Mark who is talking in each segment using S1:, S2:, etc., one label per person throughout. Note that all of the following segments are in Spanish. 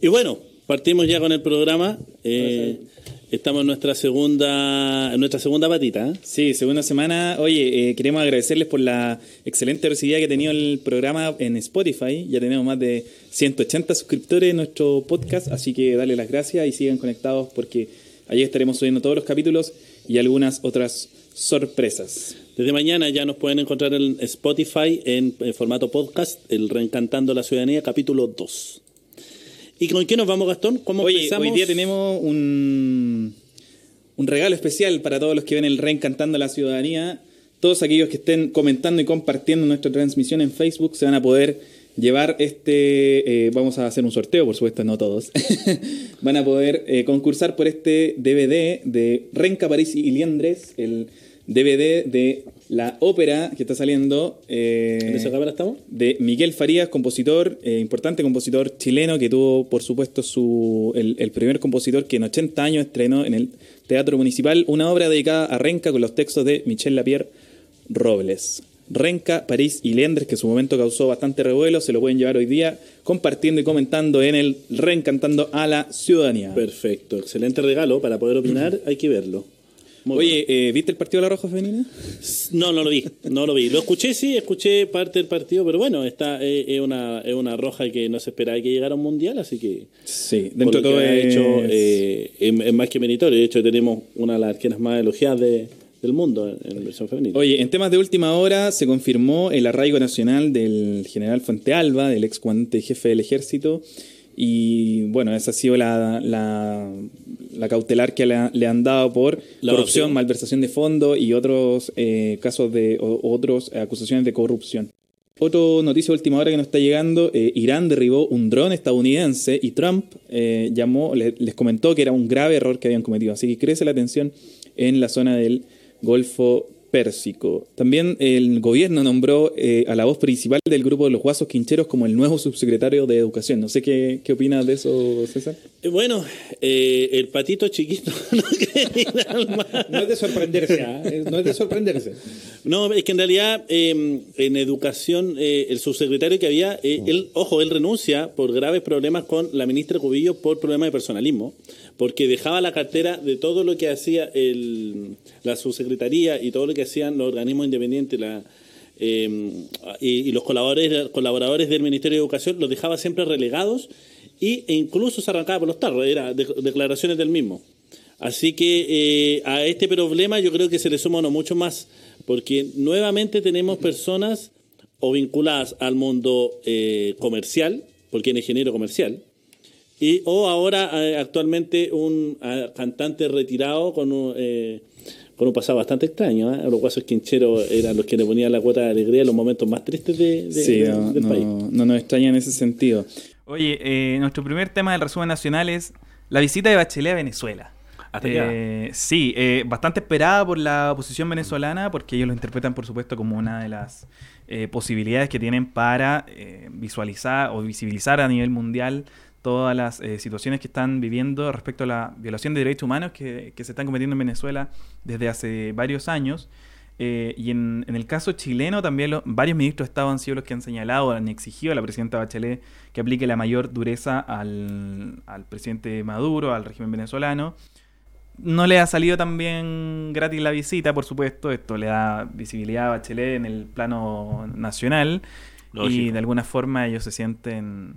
S1: Y bueno, partimos ya con el programa. Eh, estamos en nuestra segunda, en nuestra segunda patita. ¿eh?
S2: Sí, segunda semana. Oye, eh, queremos agradecerles por la excelente recibida que ha tenido el programa en Spotify. Ya tenemos más de 180 suscriptores en nuestro podcast, así que dale las gracias y sigan conectados porque allí estaremos subiendo todos los capítulos y algunas otras sorpresas.
S1: Desde mañana ya nos pueden encontrar en Spotify en, en formato podcast, el Reencantando la Ciudadanía, capítulo 2. ¿Y con qué nos vamos, Gastón? ¿Cómo
S2: Oye,
S1: empezamos?
S2: hoy día tenemos un, un regalo especial para todos los que ven el Reencantando a la Ciudadanía. Todos aquellos que estén comentando y compartiendo nuestra transmisión en Facebook se van a poder llevar este. eh, vamos a hacer un sorteo, por supuesto, no todos. van a poder eh, concursar por este DVD de Renca, París y Liendres, el DVD de la ópera que está saliendo. eh,
S1: ¿En esa cámara estamos?
S2: de Miguel Farías, compositor, eh, importante compositor chileno que tuvo, por supuesto, su, el, el primer compositor que en 80 años estrenó en el Teatro Municipal una obra dedicada a Renca con los textos de Michel Lapierre Robles. Renca, París y Leandres, que en su momento causó bastante revuelo, se lo pueden llevar hoy día compartiendo y comentando en el Reencantando a la Ciudadanía.
S1: Perfecto, excelente regalo para poder opinar, hay que verlo. Muy
S2: Oye, eh, ¿viste el partido de la Roja Femenina?
S1: No, no lo vi, no lo vi. Lo escuché, sí, escuché parte del partido, pero bueno, esta es, es una, es una roja que no se esperaba que llegara a un mundial, así que
S2: Sí, dentro de todo es-
S1: hecho eh, es, es más que meritorio. De hecho, tenemos una de las arqueras más elogiadas de- del mundo en, la versión femenina.
S2: Oye, en temas de última hora se confirmó el arraigo nacional del general Fuente Alba, del ex comandante jefe del ejército, y bueno, esa ha sido la, la, la cautelar que le, ha- le han dado por
S1: La
S2: corrupción,
S1: opción.
S2: malversación de fondos y otros eh, casos de o, otros acusaciones de corrupción. Otra noticia de última hora que nos está llegando, eh, Irán derribó un dron estadounidense y Trump eh, llamó, le- les comentó que era un grave error que habían cometido. Así que crece la tensión en la zona del Golfo Pérsico. También el gobierno nombró eh, a la voz principal del grupo de los Guasos Quincheros como el nuevo subsecretario de Educación. No sé qué, qué opinas de eso, César.
S1: Eh, bueno, eh, el patito chiquito no
S3: es de sorprenderse. Es- no es de sorprenderse.
S1: No, es que en realidad eh, en educación eh, el subsecretario que había, eh, él, ojo, él renuncia por graves problemas con la ministra Cubillo por problemas de personalismo, porque dejaba la cartera de todo lo que hacía el, la subsecretaría y todo lo que hacían los organismos independientes, eh, y, los colaboradores, colaboradores del Ministerio de Educación los dejaba siempre relegados y, e incluso se arrancaba por los tarros, era de- declaraciones del mismo. Así que eh, a este problema yo creo que se le suma uno mucho más, porque nuevamente tenemos personas o vinculadas al mundo eh, comercial, porque es ingeniero comercial, y, o ahora eh, actualmente un ah, cantante retirado con un, eh, con un pasado bastante extraño. ¿eh? Los guasos quincheros eran los que le ponían la cuota de alegría en los momentos más tristes de, de-
S2: Sí,
S1: de-
S2: no,
S1: del
S2: no-
S1: país.
S2: no nos extraña en ese sentido. Oye, eh, nuestro primer tema del resumen nacional es la visita de Bachelet a Venezuela.
S1: Hasta.
S2: Eh, sí, eh, bastante esperada por la oposición venezolana, porque ellos lo interpretan, por supuesto, como una de las eh, posibilidades que tienen para eh, visualizar o visibilizar a nivel mundial todas las eh, situaciones que están viviendo respecto a la violación de derechos humanos que, que se están cometiendo en Venezuela desde hace varios años. Eh, y en, en el caso chileno también lo- varios ministros de Estado han sido los que han señalado, han exigido a la presidenta Bachelet que aplique la mayor dureza al, al presidente Maduro, al régimen venezolano. No le ha salido tan bien gratis la visita, por supuesto. Esto le da visibilidad a Bachelet en el plano nacional. Y de alguna forma ellos se sienten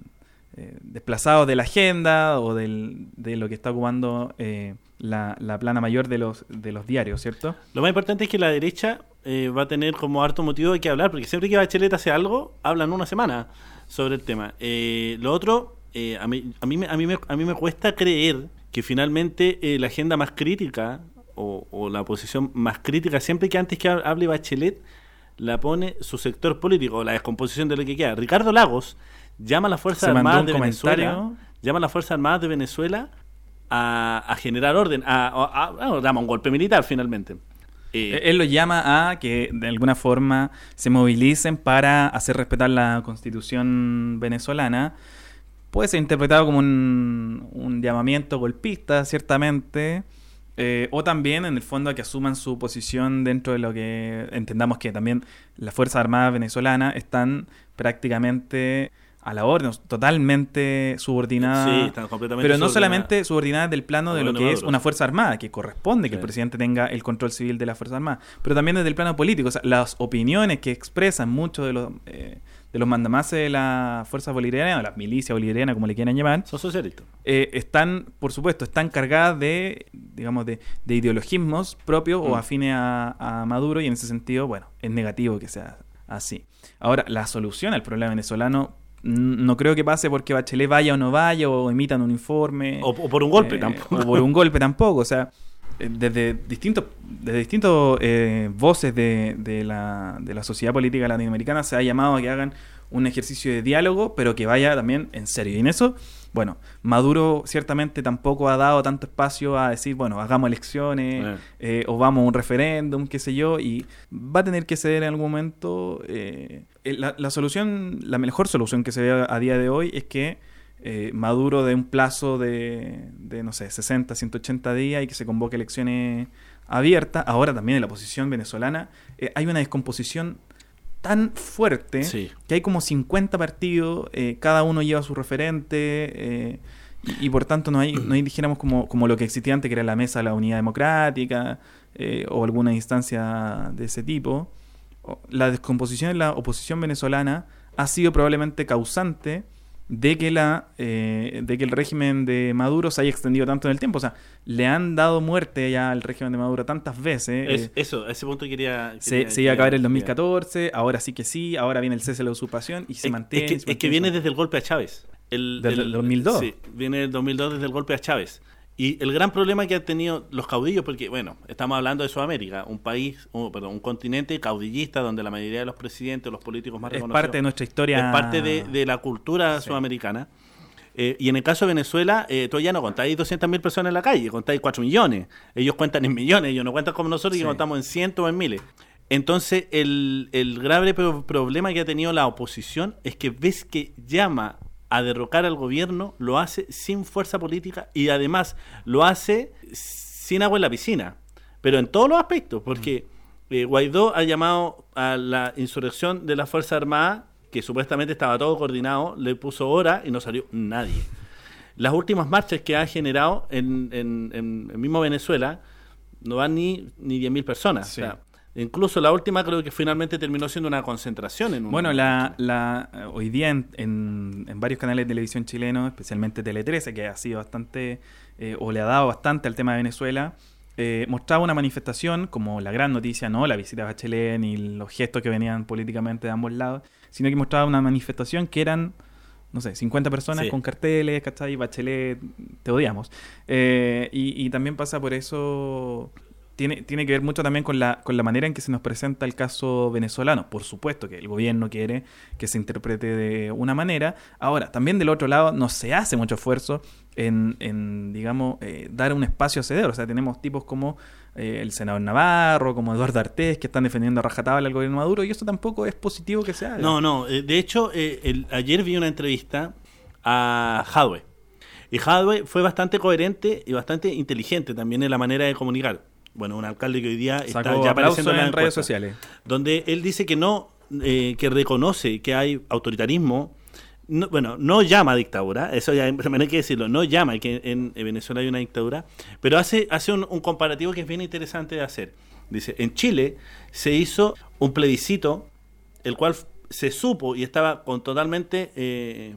S2: eh, desplazados de la agenda o del- de lo que está ocupando eh, la, la plana mayor de los, de los diarios, ¿cierto?
S1: Lo más importante es que la derecha eh, va a tener como harto motivo de que hablar, porque siempre que Bachelet hace algo, hablan una semana sobre el tema. Eh, lo otro, eh, a, mí, a, mí, a, mí me, a mí me cuesta creer que finalmente la agenda más crítica o, o la posición más crítica, siempre que antes que ha- hable Bachelet, la pone su sector político, la descomposición de lo que queda. Ricardo Lagos llama a las Fuerzas Armadas de Venezuela, llama a las Fuerzas Armadas de Venezuela a, a generar orden, a, a- a- un golpe militar finalmente. Eh,
S2: Él lo llama a que de alguna forma se movilicen para hacer respetar la constitución venezolana. Puede ser interpretado como un, un llamamiento golpista, ciertamente. eh, o también, en el fondo, a que asuman su posición dentro de lo que entendamos que también las Fuerzas Armadas venezolanas están prácticamente a la orden, totalmente subordinada.
S1: Sí, están completamente
S2: Pero no
S1: subordinadas.
S2: solamente subordinada del plano de lo que es una fuerza armada, que corresponde que
S1: Sí.
S2: el presidente tenga el control civil de la fuerza armada, pero también desde el plano político. O sea, las opiniones que expresan muchos de los, eh, de los mandamases de la fuerza bolivariana, o la milicia bolivariana, como le quieran llamar,
S1: Son socialistas.
S2: eh, están, por supuesto, están cargadas de, digamos, de, de ideologismos propios
S1: Mm.
S2: o afines a, a Maduro y en ese sentido, bueno, es negativo que sea así. Ahora, la solución al problema venezolano no creo que pase porque Bachelet vaya o no vaya o emitan un informe.
S1: O, o por un golpe
S2: eh,
S1: tampoco.
S2: O por un golpe tampoco. O sea, eh, desde distintos, desde distintos eh, voces de, de la, de la sociedad política latinoamericana se ha llamado a que hagan un ejercicio de diálogo, pero que vaya también en serio. Y en eso, bueno, Maduro ciertamente tampoco ha dado tanto espacio a decir, bueno, hagamos elecciones
S1: Eh.
S2: eh, o vamos a un referéndum, qué sé yo, y va a tener que ceder en algún momento. eh, la, la solución, la mejor solución que se ve a día de hoy es que eh, Maduro dé un plazo de, de, no sé, 60, 180 días y que se convoque elecciones abiertas. Ahora también en la posición venezolana eh, hay una descomposición tan fuerte
S1: Sí.
S2: que hay como 50 partidos, eh, cada uno lleva su referente. eh, y, y por tanto no hay, no hay dijéramos, como, como lo que existía antes, que era la mesa de la unidad democrática eh, o alguna instancia de ese tipo. La descomposición de la oposición venezolana ha sido probablemente causante de que la eh, de que el régimen de Maduro se haya extendido tanto en el tiempo. O sea, le han dado muerte ya al régimen de Maduro tantas veces.
S1: Es-
S2: eh,
S1: eso, a ese punto quería.
S2: se,
S1: quería-
S2: se iba a acabar el
S1: quería-
S2: 2014, ahora sí que sí, ahora viene el cese de la usurpación y se
S1: Es-
S2: mantiene.
S1: Es que, es viene desde el golpe a Chávez. El,
S2: ¿Desde el 2002?
S1: Sí, viene del 2002 desde el golpe a Chávez. Y el gran problema que han tenido los caudillos, porque, bueno, estamos hablando de Sudamérica, un país, un, perdón, un continente caudillista donde la mayoría de los presidentes, los políticos más
S2: Es
S1: reconocidos.
S2: parte de nuestra historia.
S1: Es parte de, de la cultura
S2: Sí.
S1: sudamericana. Eh, y en el caso de Venezuela, eh, tú ya no contáis 200.000 personas en la calle, contáis 4 millones. Ellos cuentan en millones, ellos no cuentan como nosotros,
S2: Sí.
S1: que contamos en cientos o en miles. Entonces, el, el grave pro- problema que ha tenido la oposición es que ves que llama a derrocar al gobierno, lo hace sin fuerza política y además lo hace sin agua en la piscina. Pero en todos los aspectos, porque eh, Guaidó ha llamado a la insurrección de la Fuerza Armada, que supuestamente estaba todo coordinado, le puso hora y no salió nadie. Las últimas marchas que ha generado en, en, en el mismo Venezuela no van ni, ni 10.000 personas.
S2: Sí.
S1: O sea, incluso la última creo que finalmente terminó siendo una concentración. En un-
S2: Bueno, la, la, eh, hoy día en, en- en varios canales de televisión chilenos, especialmente Tele 13, que ha sido bastante, eh, o le ha dado bastante al tema de Venezuela, eh, mostraba una manifestación como la gran noticia, no la visita a Bachelet ni los gestos que venían políticamente de ambos lados, sino que mostraba una manifestación que eran, no sé, 50 personas
S1: Sí.
S2: con carteles, ¿cachai? Bachelet, te odiamos. Eh, y, y también pasa por eso tiene, que ver mucho también con la, con la manera en que se nos presenta el caso venezolano. Por supuesto que el gobierno quiere que se interprete de una manera. Ahora, también del otro lado no se hace mucho esfuerzo en, en digamos, eh, dar un espacio a ceder. O sea, tenemos tipos como eh, el senador Navarro, como Eduardo Artés, que están defendiendo a rajatabla al gobierno Maduro, y eso tampoco es positivo que se haga.
S1: No, no. eh, De hecho, el- ayer vi una entrevista a Hadwe. Y Hadwe fue bastante coherente y bastante inteligente también en la manera de comunicar. Bueno, un alcalde que hoy día está ya apareciendo en,
S2: redes sociales.
S1: Donde él dice que no, eh, que reconoce que hay autoritarismo. No- bueno, no llama dictadura, eso ya también hay que decirlo, no llama que en, en Venezuela hay una dictadura, pero hace, hace un, un comparativo que es bien interesante de hacer. Dice, en Chile se hizo un plebiscito, el cual se supo y estaba con totalmente, eh,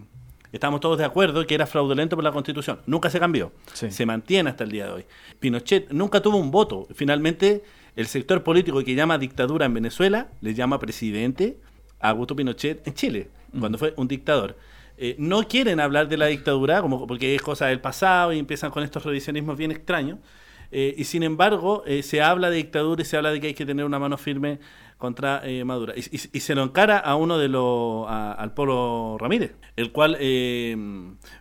S1: estábamos todos de acuerdo que era fraudulento por la constitución. Nunca se cambió,
S2: Sí.
S1: se mantiene hasta el día de hoy. Pinochet nunca tuvo un voto. Finalmente, el sector político que llama dictadura en Venezuela le llama presidente a Augusto Pinochet en Chile, cuando fue un dictador. Eh, no quieren hablar de la dictadura como porque es cosa del pasado y empiezan con estos revisionismos bien extraños. Eh, y sin embargo, eh, se habla de dictadura y se habla de que hay que tener una mano firme contra eh, Maduro. Y, se lo encara a uno de los, al Polo Ramírez, el cual eh,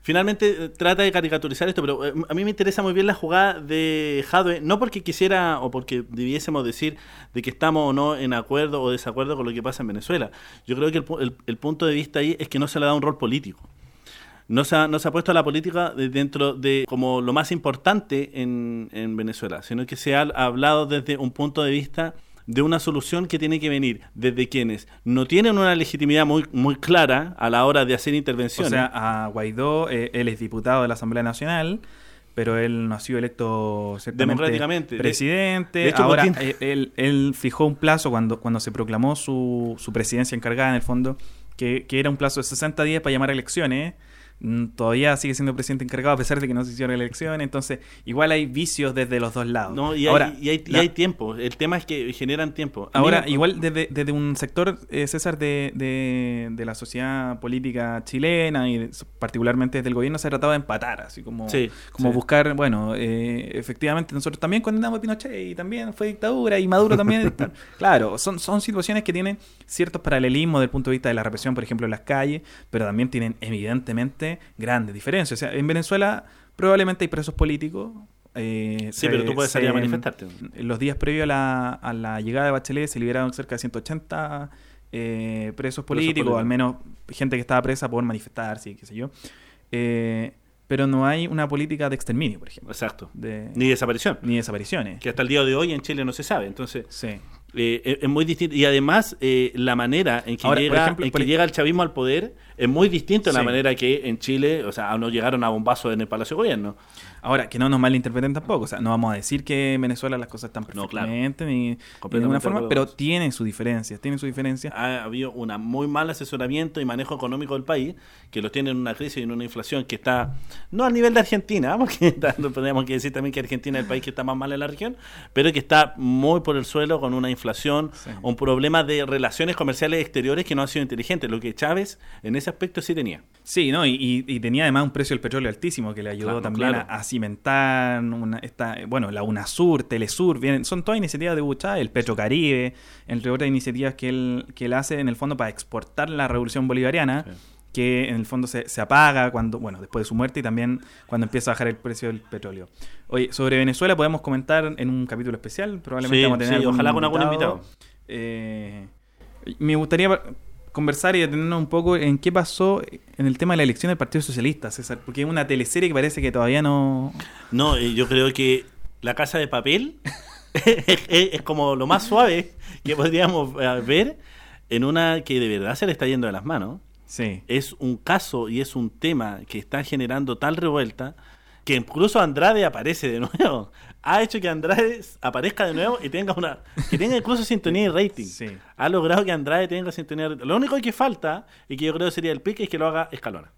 S1: finalmente eh, trata de caricaturizar esto, pero eh, a mí me interesa muy bien la jugada de Jadwe, no porque quisiera o porque debiésemos decir de que estamos o no en acuerdo o desacuerdo con lo que pasa en Venezuela. Yo creo que el, el- el punto de vista ahí es que no se le da un rol político no se ha, no se ha puesto a la política de- dentro de como lo más importante en, en Venezuela, sino que se ha hablado desde un punto de vista de una solución que tiene que venir desde quienes no tienen una legitimidad muy, muy clara a la hora de hacer
S2: O
S1: intervenciones.
S2: sea, a Guaidó, eh, él es diputado de la Asamblea Nacional, pero él no ha sido electo
S1: Democráticamente. De-
S2: presidente.
S1: de hecho,
S2: Ahora, eh, él, él fijó un plazo cuando, cuando se proclamó su, su presidencia encargada, en el fondo, que, que era un plazo de 60 días para llamar a elecciones. Todavía sigue siendo presidente encargado a pesar de que no se hicieron elecciones. Entonces, igual hay vicios desde los dos lados.
S1: no, y,
S2: Ahora,
S1: hay, y, hay, y hay tiempo. El tema es que generan tiempo.
S2: Ahora, igual desde, desde un sector, eh, César, de, de, de la sociedad política chilena y particularmente desde el gobierno se ha tratado de empatar, así como,
S1: Sí,
S2: como
S1: sí.
S2: buscar, bueno, eh, efectivamente nosotros también condenamos a Pinochet y también fue dictadura y Maduro también. Claro, son, son situaciones que tienen ciertos paralelismos desde el punto de vista de la represión, por ejemplo, en las calles, pero también tienen evidentemente grandes diferencias. O sea, en Venezuela probablemente hay presos políticos. eh,
S1: Sí,
S2: se-
S1: pero tú puedes salir a manifestarte.
S2: en los días previos a la, a la llegada de Bachelet se liberaron cerca de 180 eh, presos políticos,
S1: políticos.
S2: al menos gente que estaba presa por manifestarse y qué sé yo. Eh, pero no hay una política de exterminio, por ejemplo,
S1: Exacto.
S2: de,
S1: Ni desaparición.
S2: ni desapariciones.
S1: Que hasta el día de hoy en Chile no se sabe. Entonces,
S2: Sí.
S1: Eh, es, es muy distinto. Y además, eh, la manera en que,
S2: Ahora,
S1: llega,
S2: ejemplo,
S1: en que llega el chavismo al poder es muy distinto a la
S2: Sí.
S1: manera que en Chile, o sea, no llegaron a bombazo en el Palacio de Gobierno.
S2: Ahora, que no nos malinterpreten tampoco. O sea, no vamos a decir que en Venezuela las cosas están
S1: No, claro.
S2: perfectamente ni, de ninguna forma,
S1: acuerdo
S2: pero tienen sus diferencias, tienen sus diferencias.
S1: Ha habido un muy mal asesoramiento y manejo económico del país, que los tiene en una crisis y en una inflación que está, no a nivel de Argentina, porque tenemos que decir también que Argentina es el país que está más mal en la región, pero que está muy por el suelo con una inflación,
S2: Sí.
S1: un problema de relaciones comerciales exteriores que no han sido inteligentes, lo que Chávez en ese aspecto sí tenía.
S2: Sí, ¿no? Y, y- y tenía además un precio del petróleo altísimo que le ayudó
S1: Claro,
S2: también
S1: claro.
S2: A, a una, esta, bueno, la UNASUR, Telesur, vienen, son todas iniciativas de Buchá, el Petrocaribe, entre otras iniciativas que él, que él hace en el fondo para exportar la revolución bolivariana,
S1: Sí.
S2: que en el fondo se, se apaga cuando, bueno, después de su muerte y también cuando empieza a bajar el precio del petróleo. Oye, sobre Venezuela podemos comentar en un capítulo especial, probablemente
S1: Sí,
S2: vamos a tener
S1: sí,
S2: algún
S1: ojalá con algún invitado.
S2: Eh, me gustaría conversar y detenernos un poco en qué pasó en el tema de la elección del Partido Socialista, César, porque es una teleserie que parece que todavía no...
S1: No, yo creo que la casa de papel es, es como lo más suave que podríamos eh, ver en una que de verdad se le está yendo de las manos.
S2: Sí.
S1: es un caso y es un tema que está generando tal revuelta que incluso Andrade aparece de nuevo. Ha hecho que Andrade aparezca de nuevo y tenga una que tenga incluso sintonía y rating.
S2: Sí.
S1: Ha logrado que Andrade tenga sintonía. y rating. Lo único que falta y que yo creo sería el pique es que lo haga Escalona.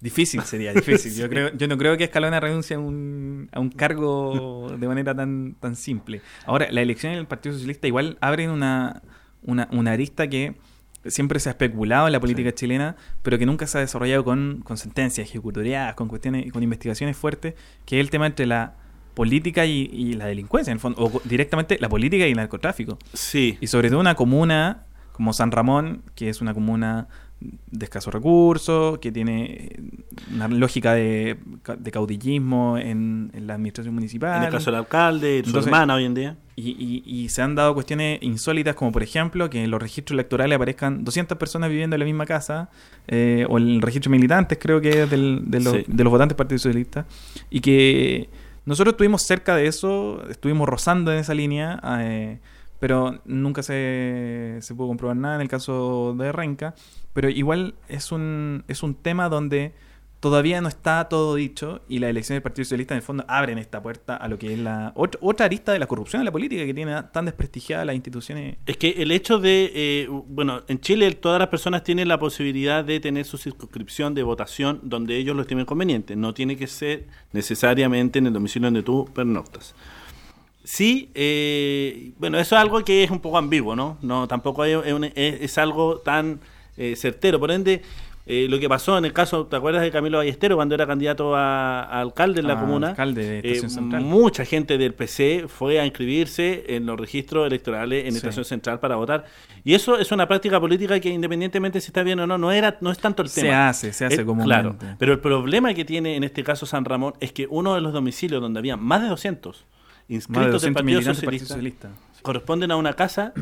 S2: Difícil sería, difícil. Yo creo, yo no creo que Escalona renuncie a un, a un cargo de manera tan, tan simple. Ahora, la elección del Partido Socialista igual abren una, una, una arista que siempre se ha especulado en la política chilena, pero que nunca se ha desarrollado con, con sentencias ejecutoriadas, con cuestiones, con investigaciones fuertes, que es el tema entre la política y, y la delincuencia, en el fondo, o directamente la política y el narcotráfico.
S1: Sí.
S2: Y sobre todo una comuna como San Ramón, que es una comuna de escasos recursos, que tiene una lógica de, de caudillismo en, en la administración municipal.
S1: En el caso del alcalde, su
S2: Entonces-
S1: hermana hoy en día.
S2: Y, y- y se han dado cuestiones insólitas, como por ejemplo que en los registros electorales aparezcan 200 personas viviendo en la misma casa, eh, o en el registro de militantes, creo que es del- de, los,
S1: Sí.
S2: de los votantes del Partido Socialista, y que nosotros estuvimos cerca de eso, estuvimos rozando en esa línea, eh, pero nunca se, se pudo comprobar nada en el caso de Renca, pero igual es un, es un tema donde todavía no está todo dicho y la elección del Partido Socialista en el fondo abren esta puerta a lo que es la ot- otra arista de la corrupción en la política que tiene tan desprestigiada las instituciones.
S1: Es que el hecho de, eh, bueno, en Chile todas las personas tienen la posibilidad de tener su circunscripción de votación donde ellos lo estimen conveniente. No tiene que ser necesariamente en el domicilio donde tú pernoctas. Sí, eh, bueno, eso es algo que es un poco ambiguo, ¿no? No, tampoco es, es es- algo tan eh, certero. Por ende, eh, lo que pasó en el caso, ¿te acuerdas de Camilo Ballestero cuando era candidato a, a alcalde en la
S2: A
S1: comuna?
S2: alcalde de
S1: Eh,
S2: Estación Central.
S1: mucha gente del PC fue a inscribirse en los registros electorales en
S2: Sí.
S1: Estación Central para votar. Y eso es una práctica política que independientemente si está bien o no, no era no es tanto el
S2: Se
S1: tema.
S2: hace, se hace
S1: Eh,
S2: comúnmente.
S1: Claro, pero el problema que tiene en este caso San Ramón es que uno de los domicilios donde había más de 200 inscritos del
S2: 200
S1: Partido Socialista,
S2: Socialista.
S1: corresponden a una casa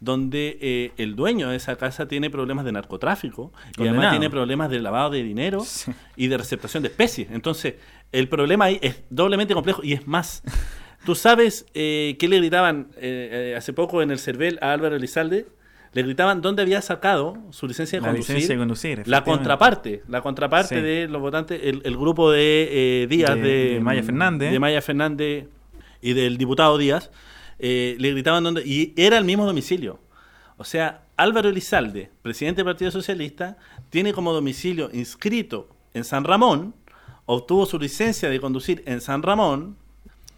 S1: donde eh, el dueño de esa casa tiene problemas de narcotráfico y además tiene problemas de lavado de dinero
S2: Sí.
S1: y de receptación de especies. Entonces, el problema ahí es doblemente complejo y es más. ¿Tú sabes eh, qué le gritaban eh, hace poco en el CERVEL a Álvaro Elizalde? Le gritaban dónde había sacado su licencia de
S2: La
S1: conducir.
S2: licencia de conducir,
S1: la contraparte, la contraparte
S2: Sí.
S1: de los votantes, el, el grupo de Díaz,
S2: De-
S1: de,
S2: de Maya Fernández.
S1: de Maya Fernández y del diputado Díaz, eh, le gritaban dónde, y era el mismo domicilio. O sea, Álvaro Elizalde, presidente del Partido Socialista, tiene como domicilio inscrito en San Ramón, obtuvo su licencia de conducir en San Ramón.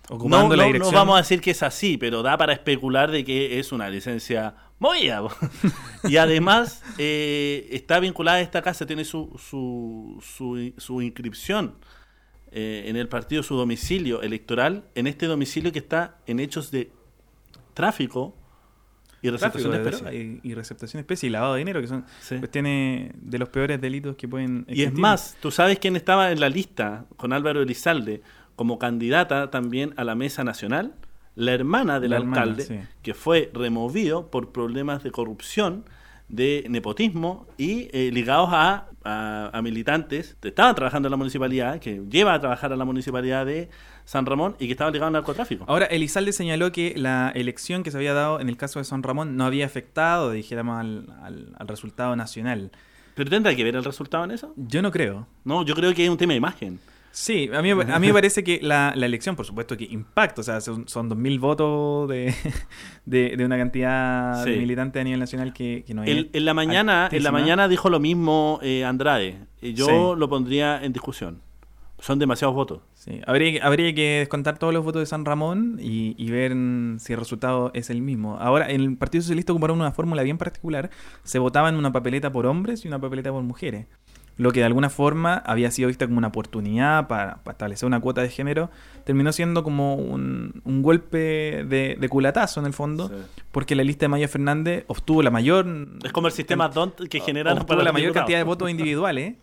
S2: Ocupando
S1: no,
S2: la
S1: no- vamos a decir que es así, pero da para especular de que es una licencia movida. y además eh, está vinculada a esta casa, tiene su, su, su, su inscripción eh, en el partido, su domicilio electoral, en este domicilio que está en hechos de tráfico y receptación de
S2: droga y, y receptación de especies y lavado de dinero, que son
S1: Sí.
S2: cuestiones de los peores delitos que pueden
S1: Y es más, tú sabes quién estaba en la lista con Álvaro Elizalde como candidata también a la mesa nacional, la hermana del
S2: La hermana,
S1: alcalde,
S2: sí.
S1: que fue removido por problemas de corrupción, de nepotismo y eh, ligados a, a- a militantes que estaban trabajando en la municipalidad, que lleva a trabajar a la municipalidad de San Ramón y que estaban ligados al narcotráfico.
S2: Ahora, Elizalde señaló que la elección que se había dado en el caso de San Ramón no había afectado, dijéramos, al, al- al resultado nacional.
S1: ¿Pero tendrá que ver el resultado en eso?
S2: Yo no creo.
S1: No, yo creo que es un tema de imagen.
S2: Sí, a mí, a mí me parece que la, la elección, por supuesto que impacta, o sea, son, son 2.000 votos de, de, de una cantidad de militantes a nivel nacional que, que no es
S1: En, la mañana, en la mañana dijo lo mismo eh, Andrade. Y yo
S2: Sí.
S1: lo pondría en discusión. Son demasiados votos.
S2: Sí, habría, que- habría que descontar todos los votos de San Ramón y, y ver si el resultado es el mismo. Ahora, en el Partido Socialista ocuparon una fórmula bien particular. Se votaba en una papeleta por hombres y una papeleta por mujeres. Lo que de alguna forma había sido vista como una oportunidad para, para establecer una cuota de género, terminó siendo como un, un golpe de, de culatazo en el fondo,
S1: Sí.
S2: porque la lista de Maya Fernández obtuvo la mayor
S1: Es como el sistema DONT que generan
S2: obtuvo
S1: para
S2: la mayor
S1: diputados.
S2: cantidad de votos individuales,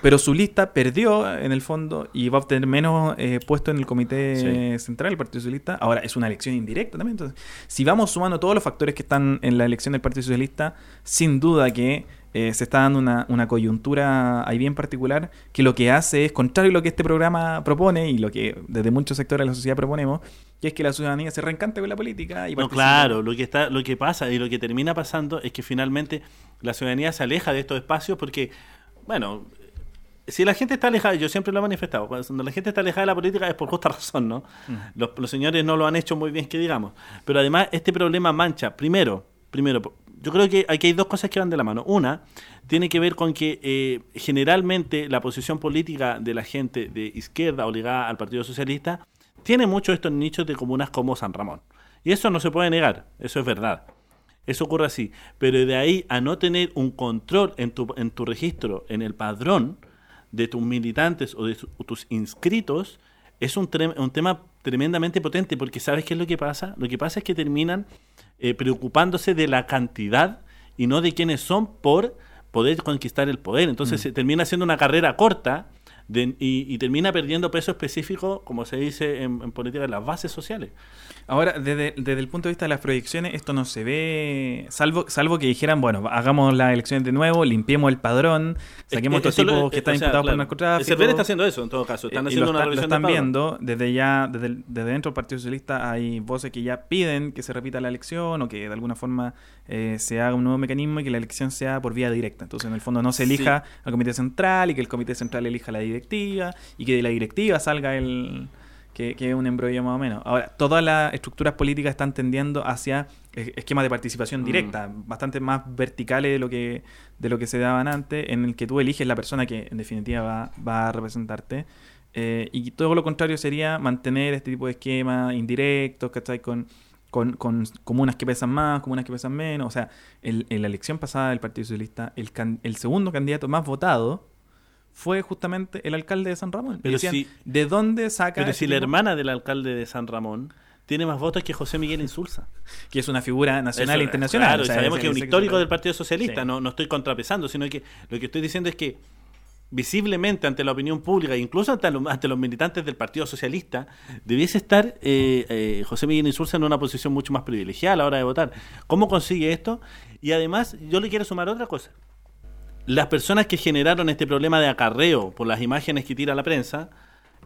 S2: pero su lista perdió en el fondo y va a obtener menos eh, puesto en el comité central del Partido Socialista. Ahora es una elección indirecta también. Entonces, si vamos sumando todos los factores que están en la elección del Partido Socialista, sin duda que eh, se está dando una, una coyuntura ahí bien particular que lo que hace es contrario a lo que este programa propone y lo que desde muchos sectores de la sociedad proponemos, que es que la ciudadanía se reencante con la política y
S1: No, claro, lo que está, lo que pasa y lo que termina pasando es que finalmente la ciudadanía se aleja de estos espacios porque, bueno, si la gente está alejada, yo siempre lo he manifestado, cuando la gente está alejada de la política es por justa razón, ¿no? Los, los señores no lo han hecho muy bien, que digamos. Pero además este problema mancha, primero, primero, yo creo que aquí hay dos cosas que van de la mano. Una, tiene que ver con que eh, generalmente la posición política de la gente de izquierda o ligada al Partido Socialista tiene muchos estos nichos de comunas como San Ramón. Y eso no se puede negar, eso es verdad. Eso ocurre así. Pero de ahí a no tener un control en tu, en tu registro, en el padrón de tus militantes o de tu- tus inscritos, es un, un tema tremendamente potente, porque ¿sabes qué es lo que pasa? Lo que pasa es que terminan eh, preocupándose de la cantidad y no de quiénes son por poder conquistar el poder. Entonces se termina siendo una carrera corta de- y, y termina perdiendo peso específico, como se dice en, en política, en las bases sociales.
S2: Ahora, desde, desde el punto de vista de las proyecciones, esto no se ve, salvo, salvo que dijeran, bueno, hagamos las elecciones de nuevo, limpiemos el padrón, saquemos a estos
S1: lo-
S2: tipos que están imputados
S1: claro,
S2: por narcotráfico.
S1: El CERVEL está haciendo eso, en todo caso. Están
S2: Eh,
S1: haciendo
S2: lo,
S1: una
S2: está- lo
S1: revisión del
S2: están viendo desde ya, desde, desde dentro del Partido Socialista hay voces que ya piden que se repita la elección o que de alguna forma eh, se haga un nuevo mecanismo y que la elección sea por vía directa. Entonces, en el fondo no se elija al Comité Central y que el Comité Central elija la directiva y que de la directiva salga el... Que, que es un embrollo más o menos. Ahora, todas las estructuras políticas están tendiendo hacia esquemas de participación
S1: Mm.
S2: directa, bastante más verticales de lo que de lo que se daban antes, en el que tú eliges la persona que en definitiva va, va a representarte. Eh, y todo lo contrario sería mantener este tipo de esquemas indirectos, ¿cachai? Con, con, con comunas que pesan más, comunas que pesan menos. O sea, el- en la elección pasada del Partido Socialista, el, can- el segundo candidato más votado fue justamente el alcalde de San Ramón.
S1: Pero
S2: decían,
S1: si-
S2: ¿de dónde saca
S1: Pero si la hermana del alcalde de San Ramón tiene más votos que José Miguel Insulza.
S2: Que es una figura nacional
S1: Eso,
S2: e internacional.
S1: Claro,
S2: o
S1: y
S2: sea,
S1: sabemos que es un histórico del Partido Socialista,
S2: Sí.
S1: no, no estoy contrapesando, sino que lo que estoy diciendo es que visiblemente ante la opinión pública, incluso ante, lo- ante los militantes del Partido Socialista, debiese estar eh, eh, José Miguel Insulza en una posición mucho más privilegiada a la hora de votar. ¿Cómo consigue esto? Y además, yo le quiero sumar otra cosa. Las personas que generaron este problema de acarreo por las imágenes que tira la prensa,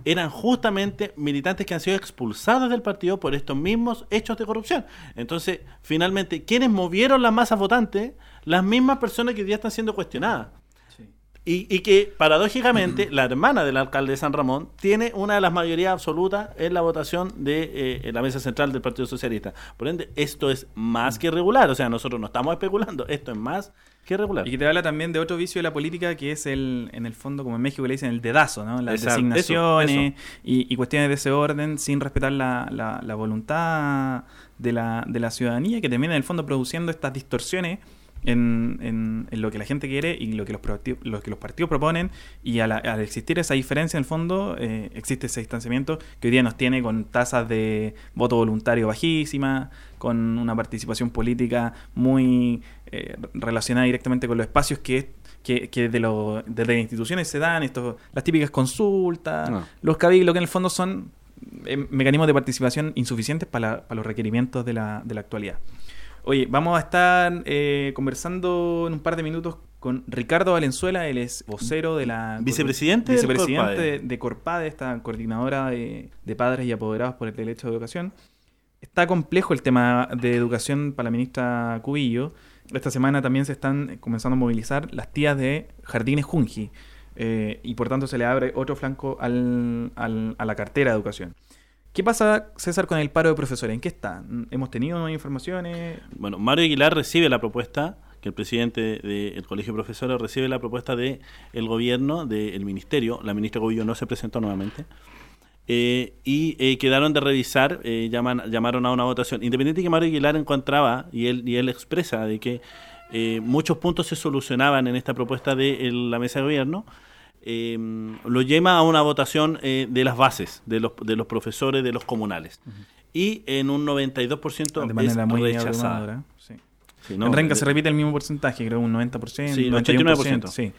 S1: eran justamente militantes que han sido expulsados del partido por estos mismos hechos de corrupción. Entonces, finalmente, quienes movieron las masas votantes, las mismas personas que hoy día están siendo cuestionadas. Y, y, que paradójicamente la hermana del alcalde de San Ramón tiene una de las mayorías absolutas en la votación de eh, la mesa central del Partido Socialista. Por ende, esto es más que regular. O sea, nosotros no estamos especulando, esto es más que regular.
S2: Y que te habla también de otro vicio de la política que es el, en el fondo, como en México le dicen, el dedazo, ¿no? Las
S1: Exacto.
S2: designaciones
S1: Eso, eso.
S2: Y, y cuestiones de ese orden sin respetar la, la- la voluntad de la, de la ciudadanía que termina en el fondo produciendo estas distorsiones en, en- en lo que la gente quiere y lo que los, lo que los partidos proponen y al, al existir esa diferencia en el fondo eh, existe ese distanciamiento que hoy día nos tiene con tasas de voto voluntario bajísimas, con una participación política muy eh, relacionada directamente con los espacios que que, que de lo- desde las instituciones se dan estos las típicas consultas,
S1: No.
S2: los cabildos que en el fondo son eh, mecanismos de participación insuficientes para, la- para los requerimientos de la, de la actualidad. Oye, vamos a estar eh, conversando en un par de minutos con Ricardo Valenzuela, él es vocero de la...
S1: Vicepresidente
S2: vicepresidente
S1: Corpade.
S2: de, de Corpade, esta coordinadora de, de padres y apoderados por el derecho a educación. Está complejo el tema de educación para la ministra Cubillo. Esta semana también se están comenzando a movilizar las tías de Jardines Junji. eh, y por tanto se le abre otro flanco al- al- a la cartera de educación. ¿Qué pasa, César, con el paro de profesores? ¿En qué está? ¿Hemos tenido nuevas informaciones?
S1: Bueno, Mario Aguilar recibe la propuesta, que el presidente del Colegio de Profesores recibe la propuesta del el gobierno, del ministerio. La ministra Cobillo no se presentó nuevamente. Eh, y eh, quedaron de revisar, eh, llamaron a una votación. Independiente que Mario Aguilar encontraba, y él, y él expresa, de que eh, muchos puntos se solucionaban en esta propuesta de el- la mesa de gobierno, eh, lo llama a una votación eh, de las bases, de los, de los profesores, de los comunales. Y en un 92%
S2: De
S1: es
S2: manera muy
S1: rechazada.
S2: abrumadora. Sí.
S1: Sí, no,
S2: en Renca
S1: de-
S2: se repite el mismo porcentaje, creo un 90%,
S1: Sí,
S2: 91%.
S1: 89%.
S2: Sí.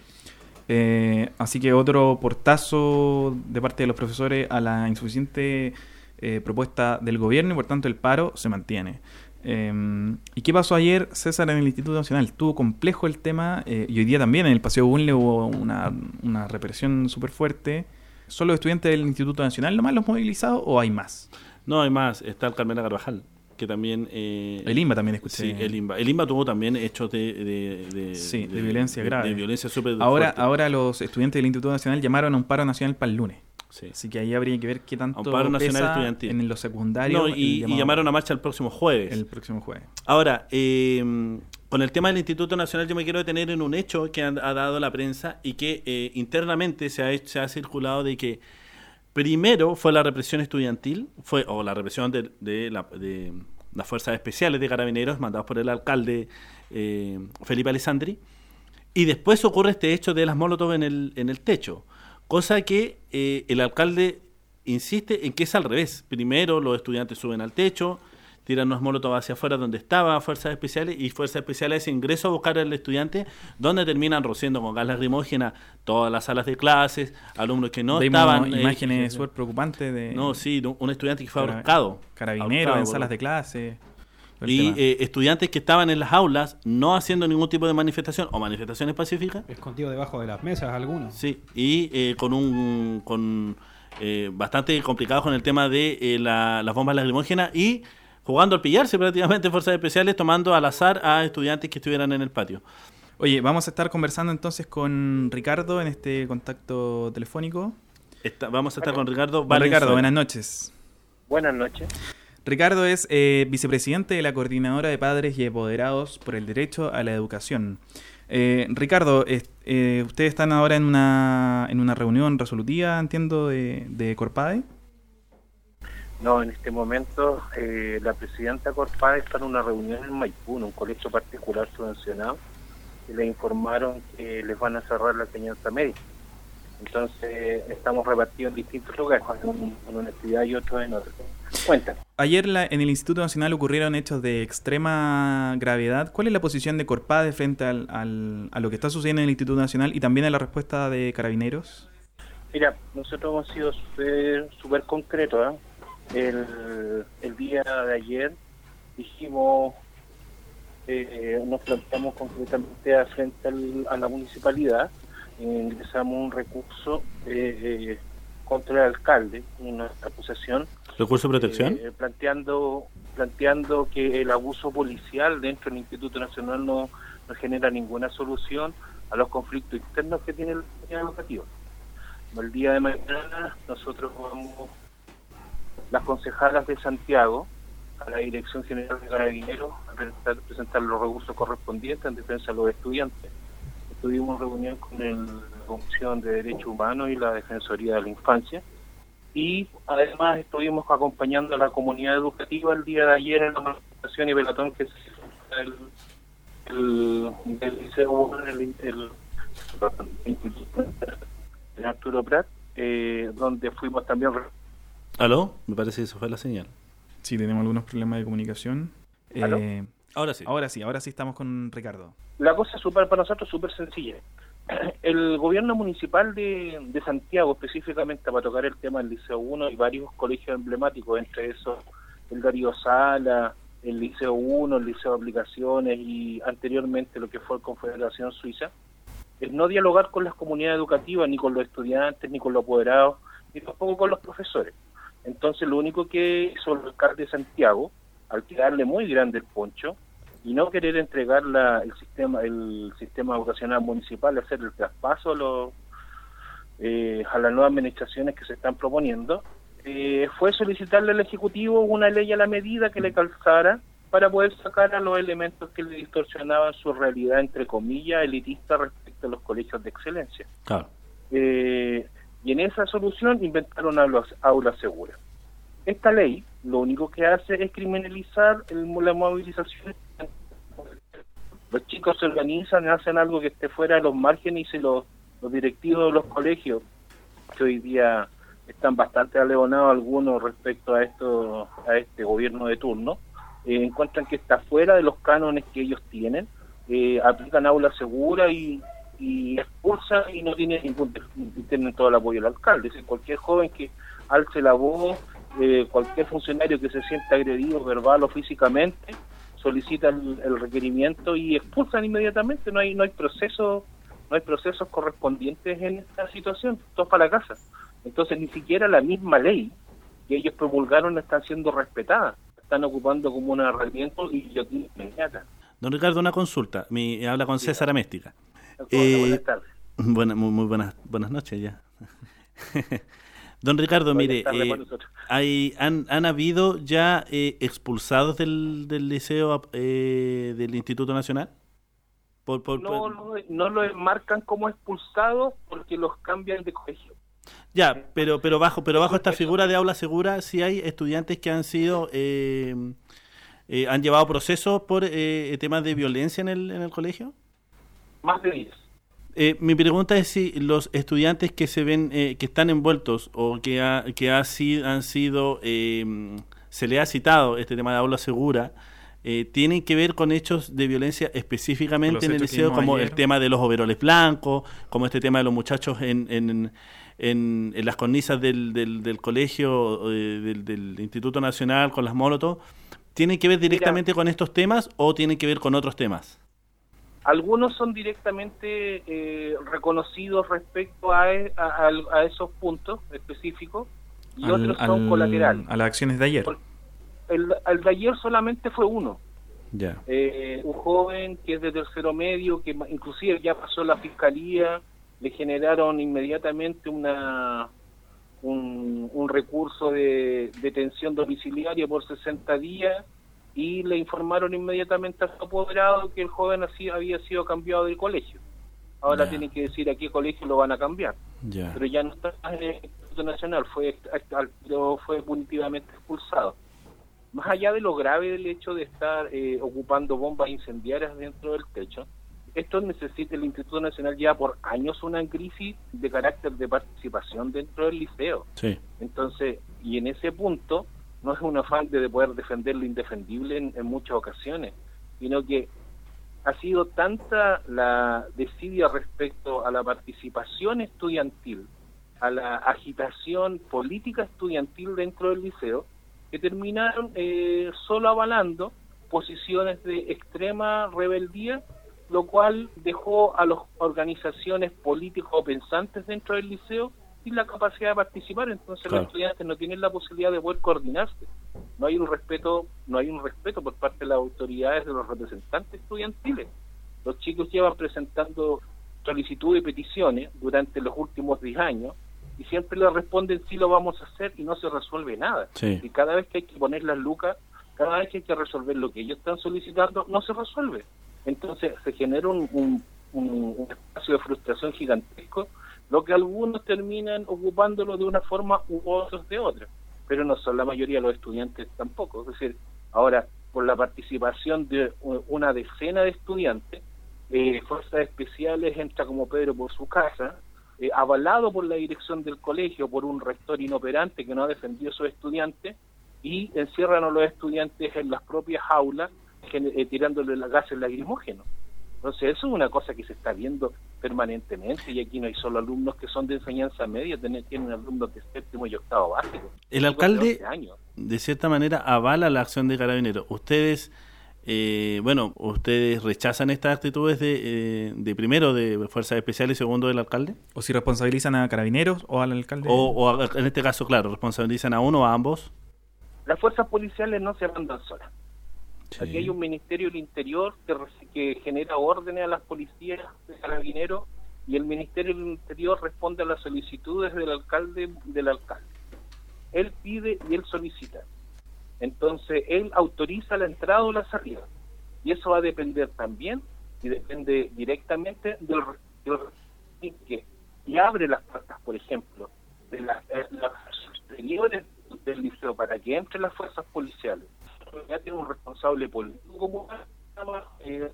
S2: Eh, así que otro portazo de parte de los profesores a la insuficiente eh, propuesta del gobierno y por tanto el paro se mantiene. Eh, ¿Y qué pasó ayer, César, en el Instituto Nacional? Estuvo complejo el tema eh, y hoy día también en el Paseo Bunle hubo una, una represión súper fuerte. ¿Son los estudiantes del Instituto Nacional nomás los movilizados o hay más?
S1: No, hay más. Está el Carmela Carvajal, que también... eh,
S2: El INBA también escuché.
S1: Sí, el INBA. El INBA tuvo también hechos de... de, de-
S2: Sí, de violencia grave.
S1: De violencia súper
S2: Ahora,
S1: fuerte.
S2: ahora los estudiantes del Instituto Nacional llamaron a un paro nacional para el lunes.
S1: Sí.
S2: Así que ahí habría que ver qué tanto
S1: paro nacional
S2: pesa
S1: estudiantil.
S2: en los secundarios
S1: No, y, y llamaron a marcha el próximo jueves.
S2: el próximo jueves.
S1: Ahora, eh, con el tema del Instituto Nacional yo me quiero detener en un hecho que ha, ha dado la prensa y que eh, internamente se ha, hecho- se ha circulado de que primero fue la represión estudiantil, fue o la represión de, de la- de las fuerzas especiales de carabineros mandados por el alcalde eh, Felipe Alessandri, y después ocurre este hecho de las molotov en el, en el techo, cosa que eh, el alcalde insiste en que es al revés. Primero los estudiantes suben al techo, tiran unos molotov hacia afuera donde estaba Fuerzas Especiales y Fuerzas Especiales ingreso a buscar al estudiante donde terminan rociando con gas lacrimógena todas las salas de clases, alumnos que no
S2: Vimos
S1: estaban... eh,
S2: imágenes
S1: que-
S2: súper preocupantes de
S1: No, sí, un- estudiante que fue ahorcado.
S2: carabineros
S1: ahorcado
S2: en salas de clase.
S1: Y eh, estudiantes que estaban en las aulas no haciendo ningún tipo de manifestación o manifestaciones pacíficas
S3: Escondido debajo de las mesas algunos.
S1: Sí, y eh, con un con eh, bastante complicado con el tema de eh, la- las bombas lacrimógenas y jugando al pillarse prácticamente fuerzas especiales tomando al azar a estudiantes que estuvieran en el patio.
S2: Oye, vamos a estar conversando entonces con Ricardo en este contacto telefónico.
S1: Está- vamos a estar con Ricardo
S2: Ricardo, buenas noches.
S4: Buenas noches.
S2: Ricardo es eh, vicepresidente de la Coordinadora de Padres y Apoderados por el Derecho a la Educación. Eh, Ricardo, eh, ustedes están ahora en una, en una reunión resolutiva, entiendo, de, de Corpade.
S4: No, en este momento eh, la presidenta Corpade está en una reunión en Maipú, en un colegio particular subvencionado, y le informaron que les van a cerrar la enseñanza media. Entonces estamos repartidos en distintos lugares, en una actividad y otro en otra. Cuéntame.
S2: Ayer la- en el Instituto Nacional ocurrieron hechos de extrema gravedad. ¿Cuál es la posición de Corpade frente al, al- a lo que está sucediendo en el Instituto Nacional y también a la respuesta de Carabineros?
S4: Mira, nosotros hemos sido súper concretos. ¿eh? El, el día de ayer dijimos, eh, nos planteamos concretamente a frente al- a la municipalidad, eh, ingresamos un recurso eh, eh, contra el alcalde nuestra acusación.
S1: ¿Recurso de protección?
S4: eh, planteando, planteando que el abuso policial dentro del Instituto Nacional no, no genera ninguna solución a los conflictos internos que tiene la comunidad educativa. El día de mañana nosotros vamos, las concejalas de Santiago, a la Dirección General de Carabineros, a presentar, presentar los recursos correspondientes en defensa de los estudiantes. Tuvimos reunión con el- la Comisión de Derechos Humanos y la Defensoría de la Infancia y además estuvimos acompañando a la comunidad educativa el día de ayer en la manifestación y velatón que se hizo en el, el, del Liceo el, el, perdón, el Instituto de Arturo Prat, eh, donde fuimos también
S1: ¿Aló? Me parece que eso fue la señal.
S2: Sí, tenemos algunos problemas de comunicación.
S4: ¿Aló?
S2: Eh,
S1: Ahora sí.
S2: ahora sí, ahora sí estamos con Ricardo.
S4: La cosa es súper para nosotros súper sencilla. El gobierno municipal de, de Santiago, específicamente para tocar el tema del Liceo 1 y varios colegios emblemáticos, entre esos el Darío Sala, el Liceo 1, el Liceo de Aplicaciones y anteriormente lo que fue Confederación Suiza, es no dialogar con las comunidades educativas, ni con los estudiantes, ni con los apoderados, ni tampoco con los profesores. Entonces lo único que hizo el alcalde de Santiago, al quedarle muy grande el poncho, y no querer entregar la, el sistema el sistema educacional municipal, hacer el traspaso a, los, eh, a las nuevas administraciones que se están proponiendo, eh, fue solicitarle al Ejecutivo una ley a la medida que le calzara para poder sacar a los elementos que le distorsionaban su realidad, entre comillas, elitista respecto a los colegios de excelencia.
S1: Claro.
S4: Eh, y en esa solución inventaron aulas, aulas seguras. Esta ley lo único que hace es criminalizar el- la movilización. Los chicos se organizan, hacen algo que esté fuera de los márgenes y los, los directivos de los colegios, que hoy día están bastante aleonados algunos respecto a esto a este gobierno de turno, eh, encuentran que está fuera de los cánones que ellos tienen, eh, aplican aulas seguras y, y expulsan y no tienen ningún y tienen todo el apoyo del alcalde. Es cualquier joven que alce la voz, eh, cualquier funcionario que se sienta agredido verbal o físicamente, solicita el, requerimiento y expulsan inmediatamente. No hay no hay proceso no hay procesos correspondientes en esta situación. Todo para la casa. Entonces ni siquiera la misma ley que ellos promulgaron está siendo respetada. Están ocupando como una herramienta y yo inmediata.
S1: Don Ricardo, una consulta. Mi, habla con César Améstica.
S4: Hola,
S1: Eh,
S4: buenas tardes.
S1: Buena, muy, muy buenas, buenas noches ya. Don Ricardo, mire, eh, hay, han, han habido ya eh, expulsados del, del liceo eh, del Instituto Nacional? Por, por-
S4: no, lo, no lo enmarcan como expulsados porque los cambian de colegio.
S1: Ya, pero pero bajo pero bajo esta figura de aula segura sí hay estudiantes que han sido eh, eh, han llevado procesos por eh, temas de violencia en el en el colegio.
S4: Más de 10.
S1: Eh, mi pregunta es si los estudiantes que se ven eh, que están envueltos o que ha, que ha sido, han sido eh, se le ha citado este tema de aula segura eh, tienen que ver con hechos de violencia específicamente en el liceo como
S2: ayer.
S1: el tema de los overoles blancos como este tema de los muchachos en, en, en, en las cornisas del, del, del colegio eh, del, del Instituto Nacional con las molotov tienen que ver directamente con estos temas o tienen que ver con otros temas
S4: Algunos son directamente eh, reconocidos respecto a, e- a- esos puntos específicos y
S2: Al-
S4: otros son
S2: al-
S4: colaterales.
S2: A las acciones de ayer.
S4: El, el de ayer solamente fue uno.
S1: ya
S4: Eh, un joven que es de tercero medio, que inclusive ya pasó la fiscalía, le generaron inmediatamente una un, un recurso de detención domiciliaria por 60 días y le informaron inmediatamente a su apoderado que el joven así había sido cambiado del colegio. Ahora tienen que decir a qué colegio lo van a cambiar pero ya no está en el Instituto Nacional, fue, fue punitivamente expulsado. Más allá de lo grave del hecho de estar eh, ocupando bombas incendiarias dentro del techo, esto necesita el Instituto Nacional ya por años una crisis de carácter de participación dentro del liceo.
S1: sí
S4: Entonces, y en ese punto, no es un afán de poder defender lo indefendible en, en muchas ocasiones, sino que ha sido tanta la desidia respecto a la participación estudiantil, a la agitación política estudiantil dentro del liceo, que terminaron eh, solo avalando posiciones de extrema rebeldía, lo cual dejó a las organizaciones políticos pensantes dentro del liceo la capacidad de participar, entonces
S1: Claro.
S4: los estudiantes no tienen la posibilidad de poder coordinarse. No hay un respeto, no hay un respeto por parte de las autoridades de los representantes estudiantiles. Los chicos llevan presentando solicitudes y peticiones durante los últimos 10 años y siempre le responden sí lo vamos a hacer y no se resuelve nada.
S1: Sí.
S4: Y cada vez que hay que poner las lucas, cada vez que hay que resolver lo que ellos están solicitando, no se resuelve. Entonces se genera un, un- un- un espacio de frustración gigantesco, lo que algunos terminan ocupándolo de una forma u otros de otra, pero no son la mayoría los estudiantes tampoco. Es decir, ahora, por la participación de una decena de estudiantes, eh, Fuerzas Especiales entra como Pedro por su casa, eh, avalado por la dirección del colegio, por un rector inoperante que no ha defendido a sus estudiantes, y encierran a los estudiantes en las propias aulas, eh, tirándole las gases lacrimógenos. Entonces, eso es una cosa que se está viendo permanentemente, y aquí no hay solo alumnos que son de enseñanza media, tienen, tienen alumnos de séptimo y octavo básico.
S1: El
S4: de
S1: alcalde,
S4: 11 años.
S1: de cierta manera, avala la acción de Carabineros. Ustedes, eh, bueno, ustedes rechazan estas actitudes de, eh, de primero de Fuerzas Especiales y segundo del alcalde.
S2: O si responsabilizan a carabineros o al alcalde.
S1: O, o a- en este caso, claro, responsabilizan a uno o a ambos.
S4: Las fuerzas policiales no se mandan solas. Aquí hay un Ministerio del Interior que, que genera órdenes a las policías de carabineros y el Ministerio del Interior responde a las solicitudes del alcalde del alcalde. Él pide y él solicita. Entonces, él autoriza la entrada o la salida. Y eso va a depender también, y depende directamente del, y abre las puertas, por ejemplo, de las, eh, las exteriores del liceo para que entren las fuerzas policiales. Ya tiene un responsable político como se llama eh,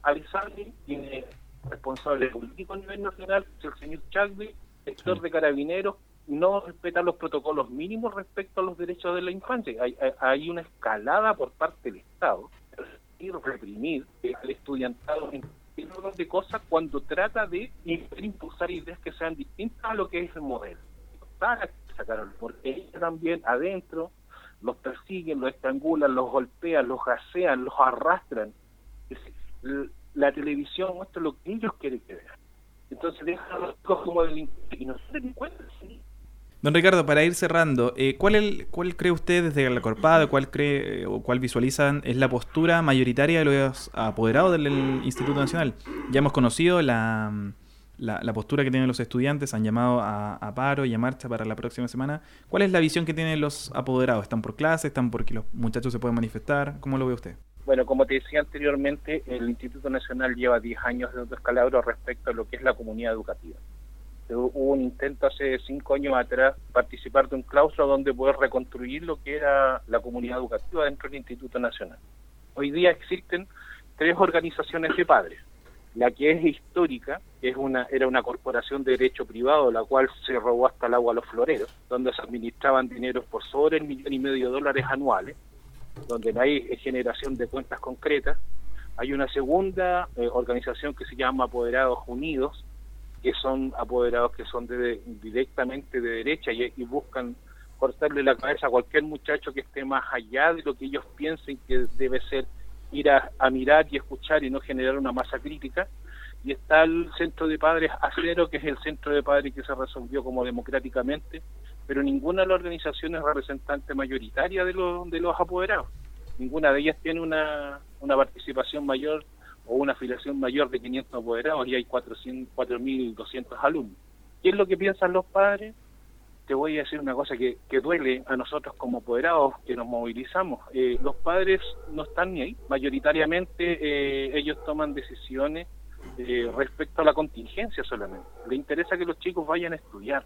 S4: tiene responsable político a nivel nacional, el señor Chagui, sector de carabineros, no respeta los protocolos mínimos respecto a los derechos de la infancia. Hay, hay, hay una escalada por parte del Estado y reprimir al estudiantado en de cosas cuando trata de impulsar ideas que sean distintas a lo que es el modelo. Sacaron, porque también adentro los persiguen, los estrangulan, los golpean, los gasean, los arrastran. La televisión muestra lo que ellos quieren que vean. Entonces dejan los chicos como delincuentes y no son delincuentes. sí.
S2: Don Ricardo, para ir cerrando, eh, ¿cuál, el- ¿cuál cree usted desde la cuál cree eh, o cuál visualizan es la postura mayoritaria de los apoderados del Instituto Nacional? Ya hemos conocido la, la, la postura que tienen los estudiantes, han llamado a, paro y a marcha para la próxima semana. ¿Cuál es la visión que tienen los apoderados? ¿Están por clase? ¿Están porque los muchachos se pueden manifestar? ¿Cómo lo ve usted?
S4: Bueno, como te decía anteriormente, el Instituto Nacional lleva 10 años de descalabro respecto a lo que es la comunidad educativa. Hubo un intento hace 5 años atrás participar de un claustro donde poder reconstruir lo que era la comunidad educativa dentro del Instituto Nacional. Hoy día existen tres organizaciones de padres. La que es histórica, es una, era una corporación de derecho privado, la cual se robó hasta el agua a los floreros, donde se administraban dineros por sobre el millón y medio de dólares anuales, donde no hay generación de cuentas concretas. Hay una segunda eh, organización que se llama Apoderados Unidos, que son apoderados que son de, directamente de derecha y buscan cortarle la cabeza a cualquier muchacho que esté más allá de lo que ellos piensen que debe ser ir a, mirar y escuchar y no generar una masa crítica. Y está el Centro de Padres Acero, que es el centro de padres que se resolvió como democráticamente, pero ninguna de las organizaciones es representante mayoritaria de, los de los apoderados. Ninguna de ellas tiene una, una participación mayor o una afiliación mayor de 500 apoderados y hay 400 4.200 alumnos. ¿Qué es lo que piensan los padres? Te voy a decir una cosa que, duele a nosotros como apoderados, que nos movilizamos. Eh, los padres no están ni ahí. Mayoritariamente eh, ellos toman decisiones eh, respecto a la contingencia solamente. Le interesa que los chicos vayan a estudiar.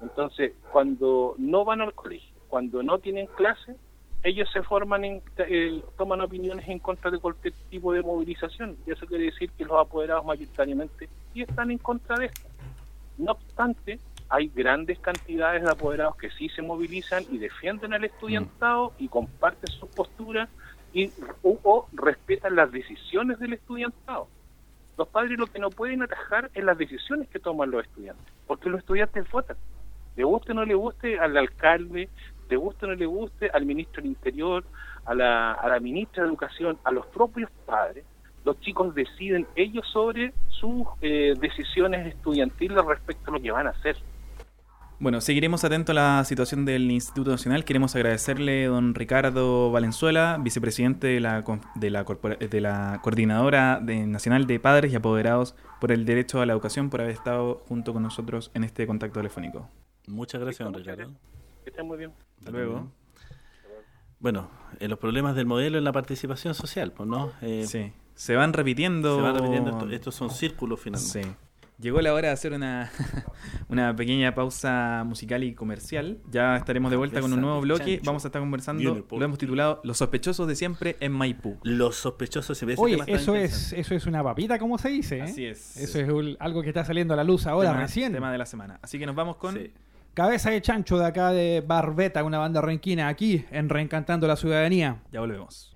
S4: Entonces, cuando no van al colegio, cuando no tienen clase, ellos se forman, en, eh, toman opiniones en contra de cualquier tipo de movilización. Y eso quiere decir que los apoderados mayoritariamente sí están en contra de esto. No obstante, hay grandes cantidades de apoderados que sí se movilizan y defienden al estudiantado y comparten sus posturas y o, respetan las decisiones del estudiantado. Los padres lo que no pueden atajar es las decisiones que toman los estudiantes, porque los estudiantes votan. Le guste o no le guste al alcalde, le guste o no le guste al ministro del Interior, a la, a la ministra de Educación, a los propios padres, los chicos deciden ellos sobre sus eh, decisiones estudiantiles respecto a lo que van a hacer.
S2: Bueno, seguiremos atentos a la situación del Instituto Nacional. Queremos agradecerle a don Ricardo Valenzuela, vicepresidente de la, de la, corpora- de la Coordinadora de- Nacional de Padres y Apoderados por el Derecho a la Educación, por haber estado junto con nosotros en este contacto telefónico.
S1: Muchas gracias, don Ricardo.
S4: Que estén muy bien.
S2: Hasta luego.
S1: Bueno, eh, los problemas del modelo en la participación social, pues, ¿no? Eh,
S2: Sí. Se van repitiendo.
S1: Se van repitiendo, esto- estos son círculos finalmente.
S2: Sí. Llegó la hora de hacer una, una pequeña pausa musical y comercial. Ya estaremos de vuelta con un nuevo bloque. Vamos a estar conversando. Lo hemos titulado Los sospechosos de siempre en Maipú.
S1: Los sospechosos se
S3: Oye, eso es, eso es una papita, como se dice. ¿eh?
S2: Así es.
S3: Eso es un- algo que está saliendo a la luz ahora
S2: tema,
S3: recién.
S2: tema de la semana. Así que nos vamos con.
S1: Sí.
S3: Cabeza de chancho de acá de Barbeta, una banda renquina, aquí en Reencantando la Ciudadanía.
S2: Ya volvemos.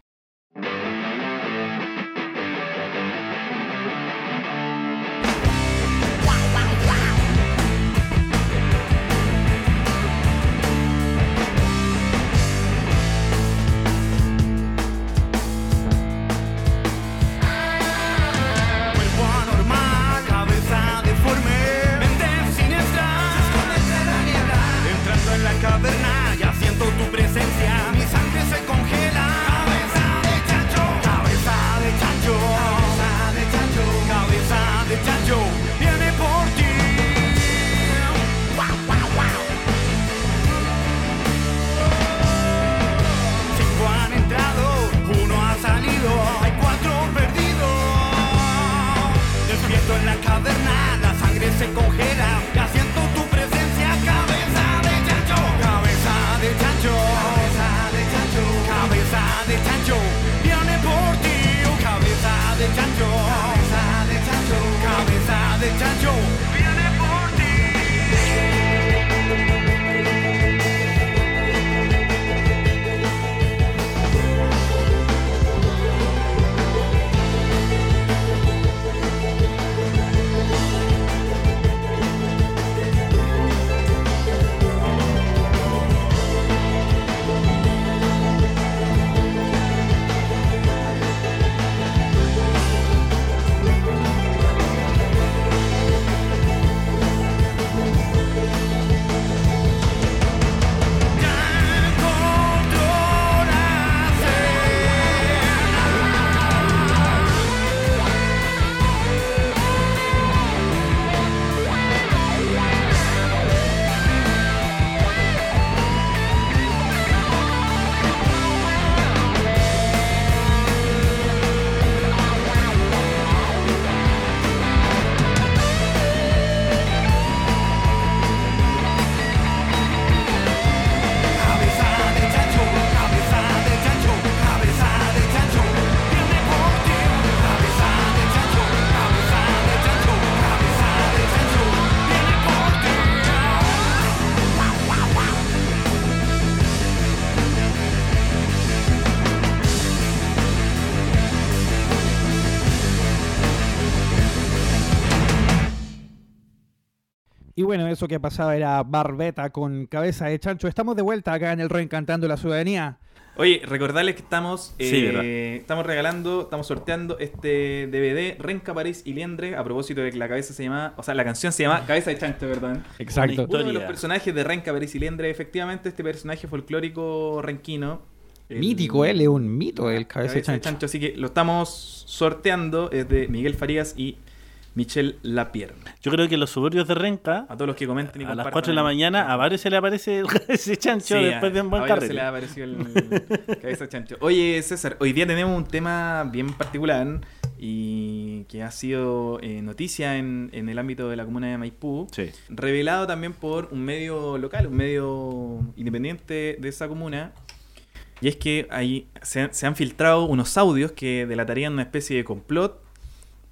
S3: Bueno, eso que pasaba era Barbeta con Cabeza de chancho. Estamos de vuelta acá en el Reencantando la Ciudadanía.
S2: Oye, recordarles que estamos,
S1: Sí,
S2: eh, estamos regalando, estamos sorteando este DVD Renca, París y Liendre a propósito de que la cabeza se llama, o sea, la canción se llama Cabeza de Chancho, perdón.
S3: Exacto.
S2: Uno de los personajes de Renca, París y Liendre, efectivamente, este personaje folclórico renquino. el-
S3: Mítico, él es un mito, el Cabeza de chancho.
S2: Así que lo estamos sorteando, es de Miguel Farías y Michelle Lapierre.
S1: Yo creo que los suburbios de Renca,
S2: A todos los que comenten y
S1: a las
S2: compartan
S1: 4 de la
S2: el-
S1: mañana, a varios se le aparece el- ese chancho
S2: Sí,
S1: después de un buen
S2: a varios se le ha aparecido el cabeza de chancho. Oye, César, hoy día tenemos un tema bien particular y que ha sido eh, noticia en, en el ámbito de la comuna de Maipú.
S1: Sí.
S2: Revelado también por un medio local, un medio independiente de esa comuna. Y es que ahí se, se han filtrado unos audios que delatarían una especie de complot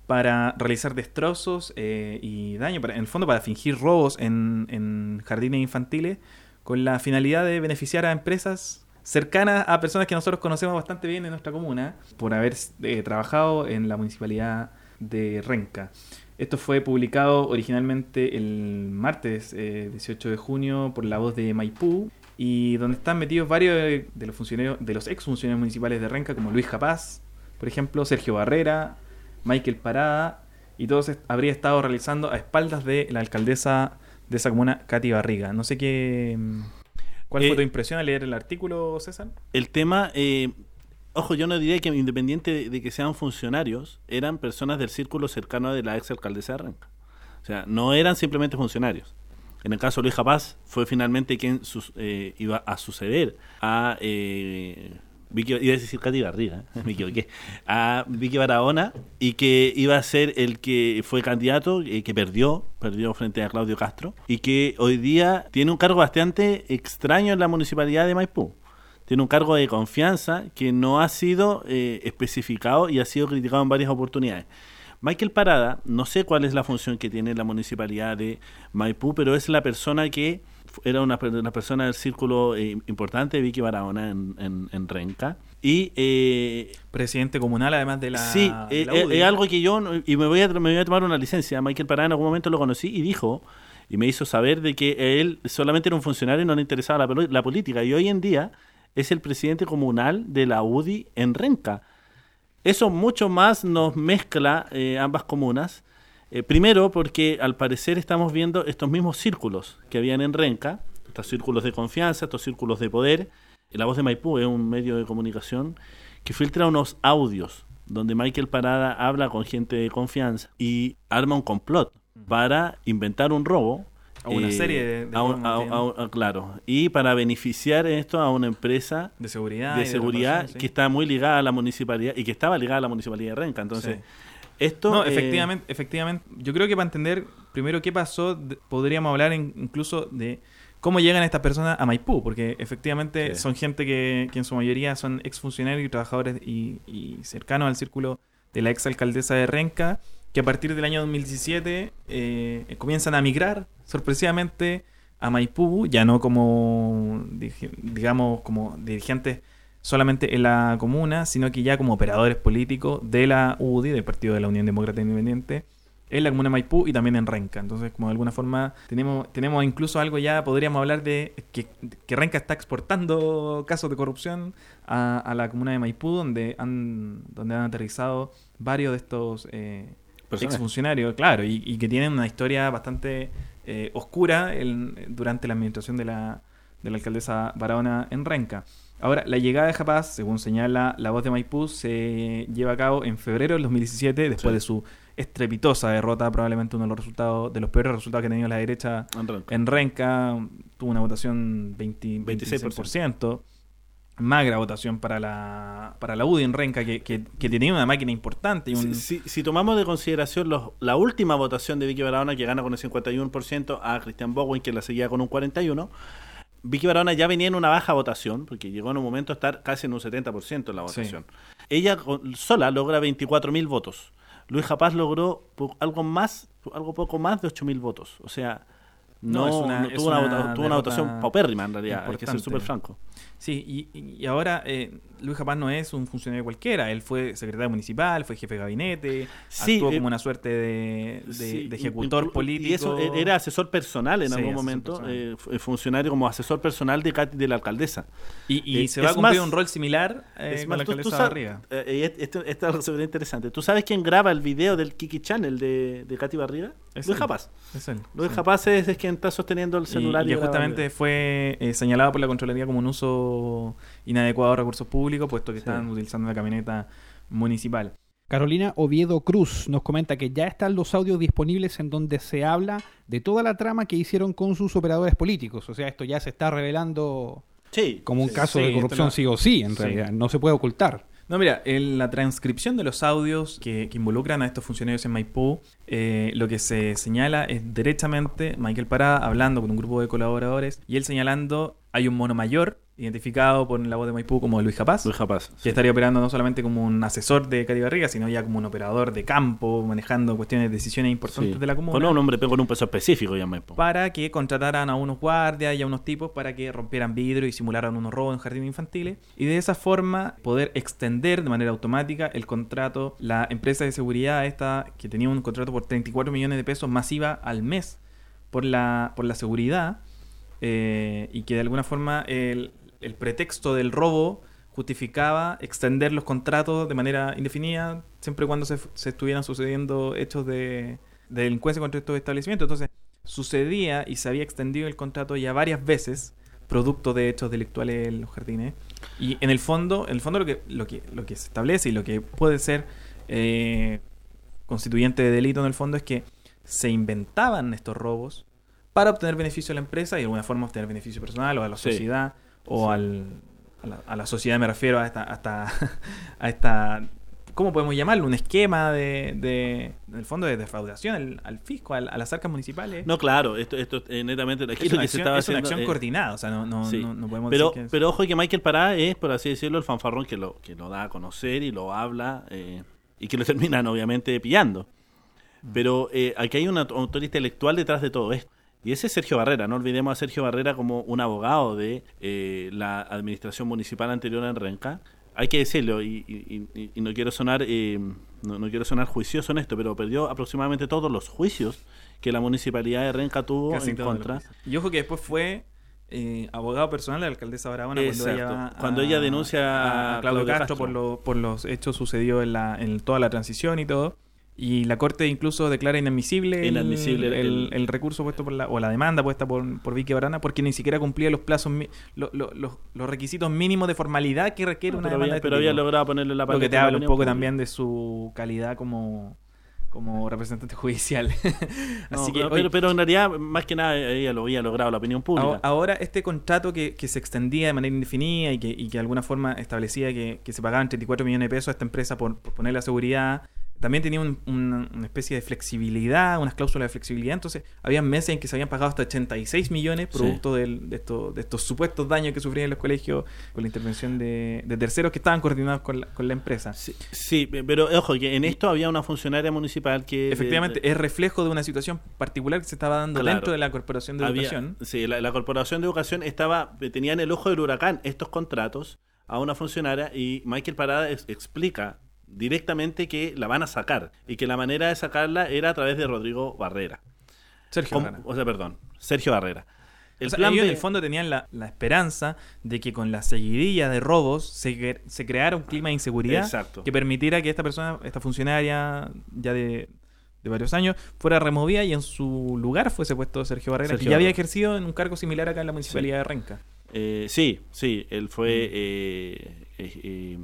S2: para realizar destrozos eh, y daño, en el fondo para fingir robos en, en jardines infantiles, con la finalidad de beneficiar a empresas cercanas a personas que nosotros conocemos bastante bien en nuestra comuna, por haber eh, trabajado en la municipalidad de Renca. Esto fue publicado originalmente el martes eh, 18 de junio por la voz de Maipú y donde están metidos varios de los funcionarios, de los ex funcionarios municipales de Renca, como Luis Capaz, por ejemplo, Sergio Barrera, Michael Parada, y todo se habría estado realizando a espaldas de la alcaldesa de esa comuna, Katy Barriga. No sé qué... mm, ¿Cuál
S1: Eh,
S2: fue tu impresión al leer el artículo, César?
S1: El tema, eh, ojo, yo no diría que independiente de, de que sean funcionarios, eran personas del círculo cercano de la ex alcaldesa de Renca. O sea, no eran simplemente funcionarios. En el caso de Luis Japaz, fue finalmente quien sus- eh, iba a suceder a eh, Vicky, iba a decir Katy Barriga, ¿eh? me equivoqué, a Vicky Barahona y que iba a ser el que fue candidato, eh, que perdió, perdió frente a Claudio Castro y que hoy día tiene un cargo bastante extraño en la municipalidad de Maipú tiene un cargo de confianza que no ha sido eh, especificado y ha sido criticado en varias oportunidades. Michael Parada, no sé cuál es la función que tiene la municipalidad de Maipú, pero es la persona que era una, una persona del círculo eh, importante de Vicky Barahona en, en- en Renca. Y eh,
S2: Presidente comunal, además de la.
S1: sí,
S2: de
S1: eh,
S2: la
S1: eh, es algo que yo, y me voy, a, me voy a tomar una licencia. Michael Parada en algún momento lo conocí y dijo, y me hizo saber de que él solamente era un funcionario y no le interesaba la, la política. Y hoy en día es el presidente comunal de la UDI en Renca. Eso mucho más nos mezcla eh, ambas comunas. Eh, primero porque al parecer estamos viendo estos mismos círculos que habían en Renca, estos círculos de confianza, estos círculos de poder. La voz de Maipú es un medio de comunicación que filtra unos audios donde Michael Parada habla con gente de confianza y arma un complot para inventar un robo.
S2: A una
S1: eh,
S2: serie de- de
S1: a un-
S2: robos,
S1: a-
S2: entiendo.
S1: a- a- claro, y para beneficiar esto a una empresa
S2: De seguridad.
S1: de seguridad que está muy ligada a la municipalidad y que estaba ligada a la municipalidad de Renca. Entonces,
S2: Sí.
S1: Esto.
S2: No,
S1: eh,
S2: efectivamente, efectivamente. Yo creo que para entender primero qué pasó, podríamos hablar incluso de cómo llegan estas personas a Maipú, porque efectivamente
S1: Sí.
S2: son gente que, que en su mayoría son exfuncionarios y trabajadores y, y cercanos al círculo de la exalcaldesa de Renca, que a partir del año 2017 eh, comienzan a migrar sorpresivamente a Maipú, ya no como, digamos, como dirigentes solamente en la comuna, sino que ya como operadores políticos de la UDI, del Partido de la Unión Demócrata Independiente, en la comuna de Maipú y también en Renca. Entonces, como de alguna forma tenemos tenemos incluso algo ya, podríamos hablar de que, que Renca está exportando casos de corrupción a, a la comuna de Maipú, donde han, donde han aterrizado varios de estos eh, exfuncionarios, claro, y, y que tienen una historia bastante eh, oscura en- durante la administración de la, de la alcaldesa Barahona en Renca. Ahora, la llegada de Japaz, según señala la voz de Maipú, se lleva a cabo en febrero del 2017, después
S1: Sí.
S2: de su estrepitosa derrota, probablemente uno de los resultados, de los peores resultados que ha tenido la derecha
S1: en Renca.
S2: en Renca, tuvo una votación 20, 26%. Magra votación para la, para la UDI en Renca, que, que, que tenía una máquina importante. Y un,
S1: Si, si- si tomamos de consideración los- la última votación de Vicky Barahona, que gana con el 51%, a Christian Bowen, que la seguía con un 41%, Vicky Barahona ya venía en una baja votación, porque llegó en un momento a estar casi en un 70% en la
S2: Sí.
S1: votación. Ella sola logra 24.000 votos. Luis Japaz logró algo más, algo poco más de 8.000 votos. O sea,
S2: No, una-
S1: no tuvo, una,
S2: una
S1: vota- tuvo una
S2: derrota
S1: votación paupérrima en realidad, hay que ser
S2: importante.
S1: súper franco.
S2: Sí, y, y ahora eh, Luis Japaz no es un funcionario cualquiera. Él fue secretario municipal, fue jefe de gabinete,
S1: Sí,
S2: actuó
S1: eh,
S2: como una suerte de, de-
S1: Sí,
S2: de ejecutor político.
S1: Y eso e- era asesor personal en
S2: Sí,
S1: algún momento, eh, fu- funcionario como asesor personal de, Katy- de la alcaldesa.
S2: Y, y
S1: eh,
S2: se va a cumplir
S1: más-
S2: un rol similar eh,
S1: Es
S2: con
S1: más,
S2: la
S1: tú- tú
S2: alcaldesa Barriga.
S1: eh, eh, esto, esto es súper interesante. ¿Tú sabes quién graba el video del Kiki Channel de, de Katy Barriga?
S2: Es
S1: Luis
S2: él.
S1: Japaz.
S2: Es él.
S1: Luis. Japaz es, es quien está sosteniendo el
S2: Y-
S1: celular.
S2: Y, que justamente fue eh, señalado por la Contraloría como un uso inadecuado de recursos públicos, puesto que
S1: Sí.
S2: estaban utilizando una camioneta municipal.
S3: Carolina Oviedo Cruz nos comenta que ya están los audios disponibles en donde se habla de toda la trama que hicieron con sus operadores políticos. O sea, esto ya se está revelando
S1: Sí.
S3: como un
S1: sí.
S3: caso
S2: sí,
S3: de corrupción sí o sí, en
S2: Sí.
S3: realidad. No se puede ocultar.
S2: No, mira, en la transcripción de los audios que, que involucran a estos funcionarios en Maipú, eh, lo que se señala es derechamente Michael Parada hablando con un grupo de colaboradores y él señalando hay un mono mayor identificado por la voz de Maipú como Luis Japaz.
S1: Luis Japaz.
S2: que
S1: sí.
S2: estaría operando no solamente como un asesor de Cari Barriga, sino ya como un operador de campo, manejando cuestiones, decisiones importantes
S1: Sí.
S2: de la comuna.
S1: Con un hombre con un peso específico ya me
S2: para que contrataran a unos guardias y a unos tipos para que rompieran vidrio y simularan unos robos en jardines infantiles y de esa forma poder extender de manera automática el contrato, la empresa de seguridad esta que tenía un contrato por 34 millones de pesos masiva al mes por la, por la seguridad eh, y que de alguna forma el, el pretexto del robo justificaba extender los contratos de manera indefinida siempre y cuando se, se estuvieran sucediendo hechos de, de delincuencia contra estos establecimientos. Entonces, sucedía y se había extendido el contrato ya varias veces, producto de hechos delictuales en los jardines. Y en el fondo, en el fondo lo que, lo que, lo que se establece y lo que puede ser eh, constituyente de delito en el fondo es que se inventaban estos robos para obtener beneficio a la empresa y de alguna forma obtener beneficio personal o a la
S1: Sí.
S2: O al, a, la, a la sociedad me refiero a esta, hasta a esta ¿cómo podemos llamarlo? Un esquema de, de en el fondo de defraudación al, al fisco, al- a las arcas municipales.
S1: No, claro, esto, esto eh, netamente aquí
S2: es
S1: lo
S2: una
S1: que se estaba
S2: es una
S1: haciendo,
S2: acción
S1: eh,
S2: coordinada, o sea, no, no,
S1: sí.
S2: no, no podemos
S1: pero,
S2: decir que es-
S1: pero ojo que Michael Pará es, por así decirlo, el fanfarrón que lo, que lo da a conocer y lo habla eh, y que lo terminan obviamente pillando.
S2: Mm.
S1: Pero eh, aquí hay un aut- autor intelectual detrás de todo esto. Y ese es Sergio Barrera. No olvidemos a Sergio Barrera como un abogado de eh, la administración municipal anterior en Renca. Hay que decirlo, y, y- y- y no quiero sonar eh, no, no quiero sonar juicioso en esto, pero perdió aproximadamente todos los juicios que la municipalidad de Renca tuvo
S2: casi
S1: en contra.
S2: Y ojo que después fue eh, abogado personal de la alcaldesa Barahona cuando ella, a-
S1: Cuando ella denuncia
S2: a,
S1: a
S2: Claudio
S1: Claudio
S2: Castro,
S1: Castro.
S2: Por, lo- por los hechos sucedidos en, la, en toda la transición y todo. Y la corte incluso declara inadmisible, el-
S1: Inadmisible
S2: el,
S1: el-
S2: el recurso puesto por la, o la demanda puesta por, por Vicky Barana porque ni siquiera cumplía los plazos, lo- lo- los, los requisitos mínimos de formalidad que requiere una
S1: pero
S2: demanda
S1: había,
S2: de este
S1: pero había logrado ponerle la
S2: Lo que te habla un poco
S1: pública.
S2: también de su calidad como, como representante judicial.
S1: No,
S2: Así que,
S1: pero, pero, en realidad, más que nada, ella lo había logrado la opinión pública.
S2: Ahora- Ahora, este contrato que, que se extendía de manera indefinida y que, y que de alguna forma establecía que, que se pagaban 34 millones de pesos a esta empresa por, por poner la seguridad, también tenía un- un- una especie de flexibilidad, unas cláusulas de flexibilidad. Entonces, había meses en que se habían pagado hasta 86 millones
S1: Sí.
S2: producto del- de, estos, de estos supuestos daños que sufrían los colegios con la intervención de, de terceros que estaban coordinados con la, con la empresa.
S1: Sí, sí, pero ojo, que en esto había una funcionaria municipal que...
S2: Efectivamente,
S1: de-
S2: es reflejo de una situación particular que se estaba dando
S1: Claro.
S2: dentro de la Corporación de
S1: había-
S2: Educación.
S1: Sí, la, la Corporación de Educación estaba tenía en el ojo del huracán estos contratos a una funcionaria y Michael Parada ex- explica directamente que la van a sacar y que la manera de sacarla era a través de Rodrigo Barrera.
S2: Sergio. Barrera.
S1: O sea, perdón, Sergio Barrera. El
S2: O sea,
S1: plan
S2: ellos
S1: B-
S2: en el fondo tenían la, la esperanza de que con la seguidilla de robos se, se creara un clima de inseguridad
S1: Exacto.
S2: que permitiera que esta persona, esta funcionaria ya de, de varios años, fuera removida y en su lugar fuese puesto Sergio Barrera,
S1: Sergio
S2: que ya había ejercido en un cargo similar acá en la municipalidad de Renca.
S1: Eh, sí, sí, él fue, eh, eh, eh,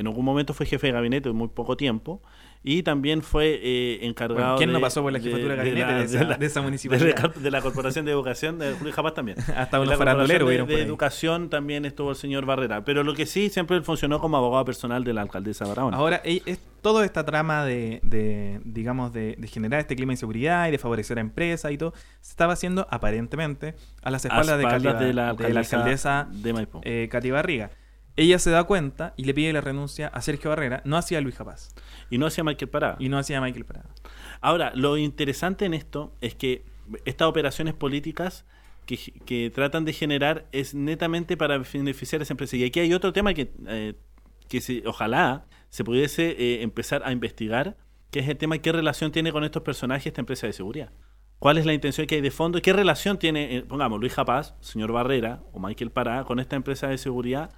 S1: en algún momento fue jefe de gabinete de muy poco tiempo y también fue eh, encargado
S2: Bueno, ¿quién no
S1: de-
S2: pasó por la jefatura de gabinete de esa- de esa
S1: la-
S2: municipalidad?
S1: De la, de la Corporación de Educación de Julio Japaz también.
S2: Hasta
S1: En
S2: unos
S1: la
S2: faranduleros
S1: de, de. Educación también estuvo el señor Barrera, pero lo que sí, siempre funcionó como abogado personal de la alcaldesa Barahona.
S2: Ahora, e- es toda esta trama de, de, digamos, de, de generar este clima de inseguridad y de favorecer a empresas y todo, se estaba haciendo aparentemente a las
S1: A
S2: espaldas, de,
S1: de la
S2: de la
S1: alcaldesa de Maipú.
S2: eh, Katy Barriga. Ella se da cuenta y le pide la renuncia a Sergio Barrera, no hacia Luis Japaz
S1: y no hacía Michael Parada.
S2: y no hacia Michael Parada.
S1: Ahora, lo interesante en esto es que estas operaciones políticas que, que tratan de generar es netamente para beneficiar a esa empresa. Y aquí hay otro tema que, eh, que se- ojalá se pudiese eh, empezar a investigar, que es el tema de qué relación tiene con estos personajes esta empresa de seguridad. ¿Cuál es la intención que hay de fondo? ¿Qué relación tiene, eh, pongamos, Luis Japaz, señor Barrera o Michael Pará con esta empresa de seguridad?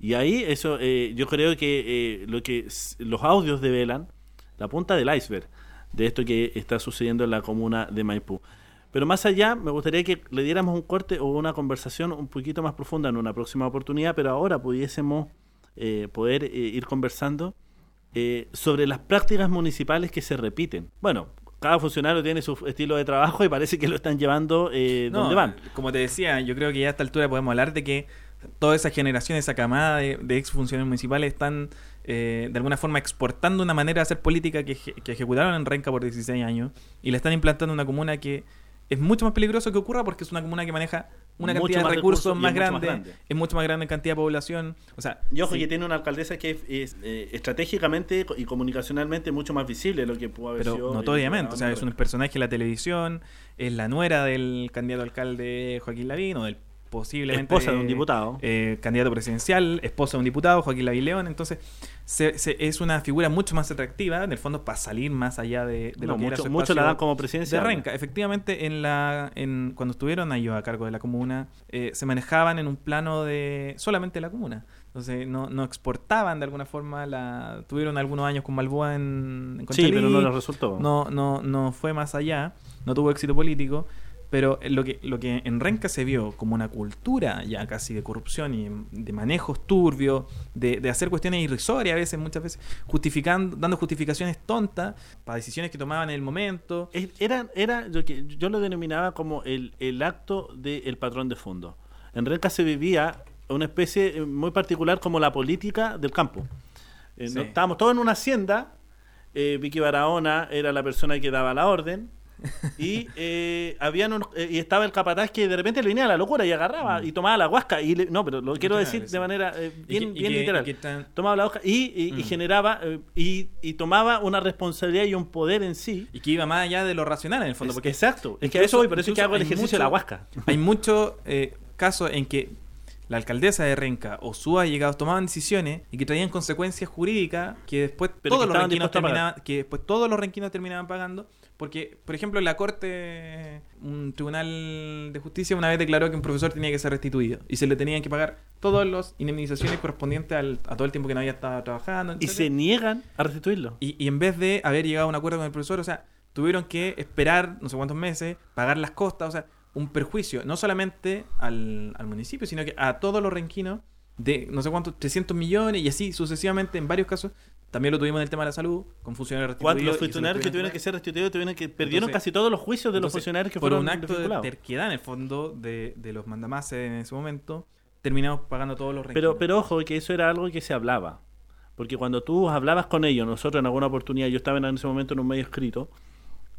S1: Y ahí eso, eh, yo creo que eh, lo que los audios develan la punta del iceberg de esto que está sucediendo en la comuna de Maipú. Pero más allá, me gustaría que le diéramos un corte o una conversación un poquito más profunda en una próxima oportunidad, pero ahora pudiésemos eh, poder eh, ir conversando eh, sobre las prácticas municipales que se repiten. Bueno, cada funcionario tiene su estilo de trabajo y parece que lo están llevando eh,
S2: No,
S1: donde van.
S2: Como te decía, yo creo que ya a esta altura podemos hablar de que toda esa generación, esa camada de, de exfuncionarios municipales están eh, de alguna forma exportando una manera de hacer política que, que ejecutaron en Renca por 16 años y la están implantando en una comuna que es mucho más peligroso que ocurra porque es una comuna que maneja una
S1: Mucho
S2: cantidad de recursos más grande, es mucho más grande en cantidad de población. O sea,
S1: Y ojo
S2: sí,
S1: que tiene una alcaldesa que es, es, eh, estratégicamente y comunicacionalmente mucho más visible de lo que pudo haber sido.
S2: pero
S1: el
S2: notoriamente, o sea, es un personaje de la televisión, es la nuera del candidato alcalde Joaquín Lavín o del posiblemente
S1: Esposa de un diputado.
S2: eh, candidato presidencial, esposa de un diputado, Joaquín Lavín León, entonces se- se- es una figura mucho más atractiva, en el fondo para salir más allá de, de lo que era
S1: mucho,
S2: su
S1: mucho la dan como
S2: de
S1: presidencia.
S2: Renca. Efectivamente, en la, en, cuando estuvieron ellos a cargo de la comuna, eh, se manejaban en un plano de solamente la comuna. Entonces no, no exportaban de alguna forma la. Tuvieron algunos años con Balboa en, en
S1: Sí, pero no les resultó.
S2: No, no, no fue más allá, no tuvo éxito político. Pero lo que, lo que en Renca se vio como una cultura ya casi de corrupción y de manejos turbios, de, de hacer cuestiones irrisorias a veces, muchas veces, justificando, dando justificaciones tontas para decisiones que tomaban en el momento.
S1: Era, era lo que yo lo denominaba como el, el acto del patrón de fondo. En Renca se vivía una especie eh, muy particular como la política del campo. Eh,
S2: Sí.
S1: no- estábamos todos en una hacienda, eh, Vicky Barahona era la persona que daba la orden, y eh, habían unos- eh, y estaba el capataz que de repente le venía a la locura y agarraba y tomaba la huasca y le- no pero lo quiero decir de manera eh, bien,
S2: que-
S1: bien literal
S2: tan-
S1: tomaba la hoja y, y- y
S2: Mm.
S1: generaba eh, y, y tomaba una responsabilidad y un poder en sí
S2: Y que iba más allá de lo racional en el fondo.
S1: Es-
S2: Porque
S1: exacto es que a eso voy por eso es que hago el ejercicio de la
S2: mucho-
S1: huasca
S2: Hay muchos eh, casos en que la alcaldesa de Renca o sus allegados tomaban decisiones y que traían consecuencias jurídicas que después
S1: Pero
S2: todos
S1: que
S2: los renquinos terminaban, que después todos los renquinos terminaban pagando porque por ejemplo la corte un tribunal de justicia una vez declaró que un profesor tenía que ser restituido y se le tenían que pagar todas las indemnizaciones correspondientes al- a todo el tiempo que no había estado trabajando
S1: y se niegan a restituirlo.
S2: Y, y en vez de haber llegado a un acuerdo con el profesor, o sea, tuvieron que esperar no sé cuántos meses, pagar las costas, o sea, un perjuicio, no solamente al, al municipio, sino que a todos los renquinos de no sé cuántos, 300 millones y así sucesivamente en varios casos. También lo tuvimos en el tema de la salud, con funcionarios restituidos. se
S1: funcionarios que
S2: tuvieron
S1: que ser restituidos tuvieron que perdieron
S2: Entonces-
S1: casi todos los juicios de los funcionarios que
S2: por
S1: fueron
S2: un acto de terquedad en el fondo de, de los mandamases en ese momento, terminamos pagando todos los renquinos.
S1: Pero, pero ojo, que eso era algo que se hablaba. Porque cuando tú hablabas con ellos, nosotros en alguna oportunidad, yo estaba en ese momento en un medio escrito,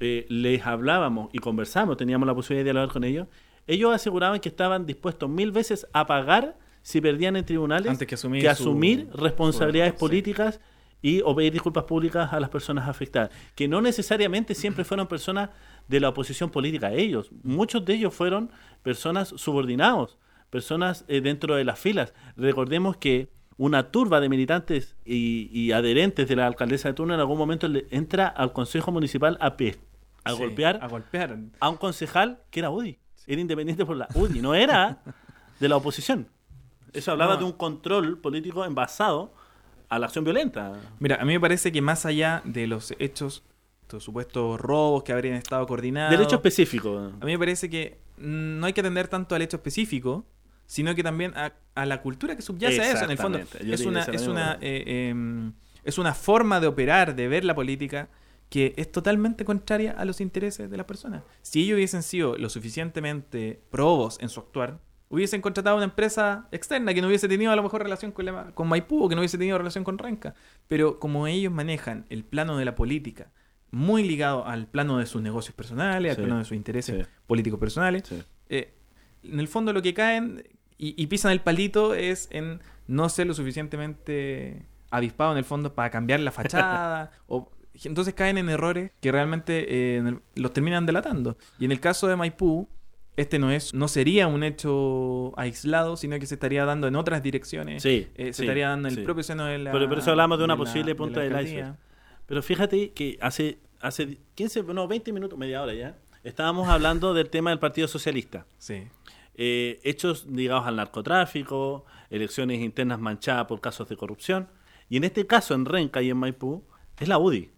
S1: eh, les hablábamos y conversamos, teníamos la posibilidad de dialogar con ellos, ellos aseguraban que estaban dispuestos mil veces a pagar si perdían en tribunales
S2: Antes que asumir su-
S1: asumir responsabilidades
S2: su- sí.
S1: políticas y o pedir disculpas públicas a las personas afectadas, que no necesariamente siempre fueron personas de la oposición política ellos, muchos de ellos fueron personas subordinados, personas eh, dentro de las filas. Recordemos que una turba de militantes y, y adherentes de la alcaldesa de turno en algún momento le entra al consejo municipal a pie, a
S2: Sí,
S1: golpear
S2: A golpear.
S1: a un concejal que era UDI, era independiente por la UDI, no era de la oposición. Eso hablaba
S2: No.
S1: de un control político envasado a la acción violenta.
S2: Mira, a mí me parece que más allá de los hechos, estos supuestos robos que habrían estado coordinados.
S1: Del hecho específico.
S2: A mí me parece que no hay que atender tanto al hecho específico, sino que también a, a la cultura que subyace a eso. En el fondo.
S1: Yo
S2: es una, es, una, eh, em, es una forma de operar, de ver la política, que es totalmente contraria a los intereses de las personas. Si ellos hubiesen sido lo suficientemente probos en su actuar, hubiesen contratado una empresa externa que no hubiese tenido a lo mejor relación con, la- con Maipú o que no hubiese tenido relación con Renca. Pero como ellos manejan el plano de la política muy ligado al plano de sus negocios personales, al
S1: Sí,
S2: plano de sus intereses
S1: sí.
S2: políticos personales,
S1: Sí.
S2: eh, en el fondo lo que caen y, y pisan el palito es en no ser lo suficientemente avispado en el fondo para cambiar la fachada o entonces caen en errores que realmente eh, los terminan delatando y en el caso de Maipú este no es no sería un hecho aislado sino que se estaría dando en otras direcciones
S1: Sí,
S2: Eh, se
S1: sí,
S2: estaría dando en
S1: sí.
S2: el propio seno de la
S1: Pero por eso hablamos de una posible
S2: de
S1: punta
S2: la
S1: del iceberg. Pero fíjate que hace, hace 15, no, 20 minutos, media hora ya, estábamos hablando del tema del Partido Socialista.
S2: sí
S1: Eh, hechos ligados al narcotráfico, elecciones internas manchadas por casos de corrupción. Y en este caso, en Renca y en Maipú, es la UDI.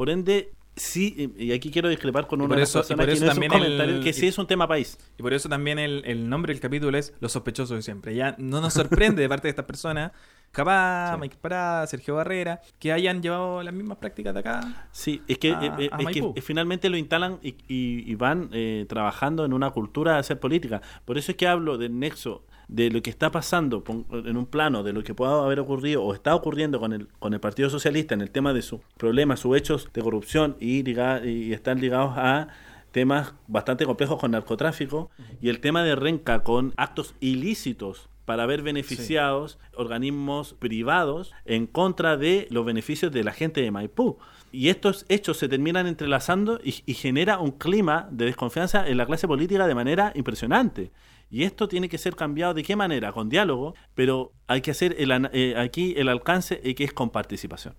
S1: Por ende, sí, y aquí quiero discrepar con una
S2: eso- por
S1: que no
S2: también el-
S1: que sí
S2: y-
S1: es un tema país.
S2: Y por eso también el, el nombre del capítulo es Los sospechosos de siempre. Ya no nos sorprende de parte de estas personas, Capá,
S1: Sí.
S2: Mike Parada, Sergio Barrera, que hayan llevado las mismas prácticas de acá.
S1: Sí, es que,
S2: a-
S1: eh, eh,
S2: a
S1: es que finalmente lo instalan y, y- y van eh, trabajando en una cultura de hacer política. Por eso es que hablo del nexo de lo que está pasando en un plano de lo que pueda haber ocurrido o está ocurriendo con el, con el Partido Socialista en el tema de sus problemas, sus hechos de corrupción y, y están ligados a temas bastante complejos con narcotráfico y el tema de Renca con actos ilícitos para haber beneficiados organismos privados en contra de los beneficios de la gente de Maipú. Y estos hechos se terminan entrelazando y, y genera un clima de desconfianza en la clase política de manera impresionante. Y esto tiene que ser cambiado de qué manera, con diálogo, pero hay que hacer el eh, aquí el alcance eh, que es con participación.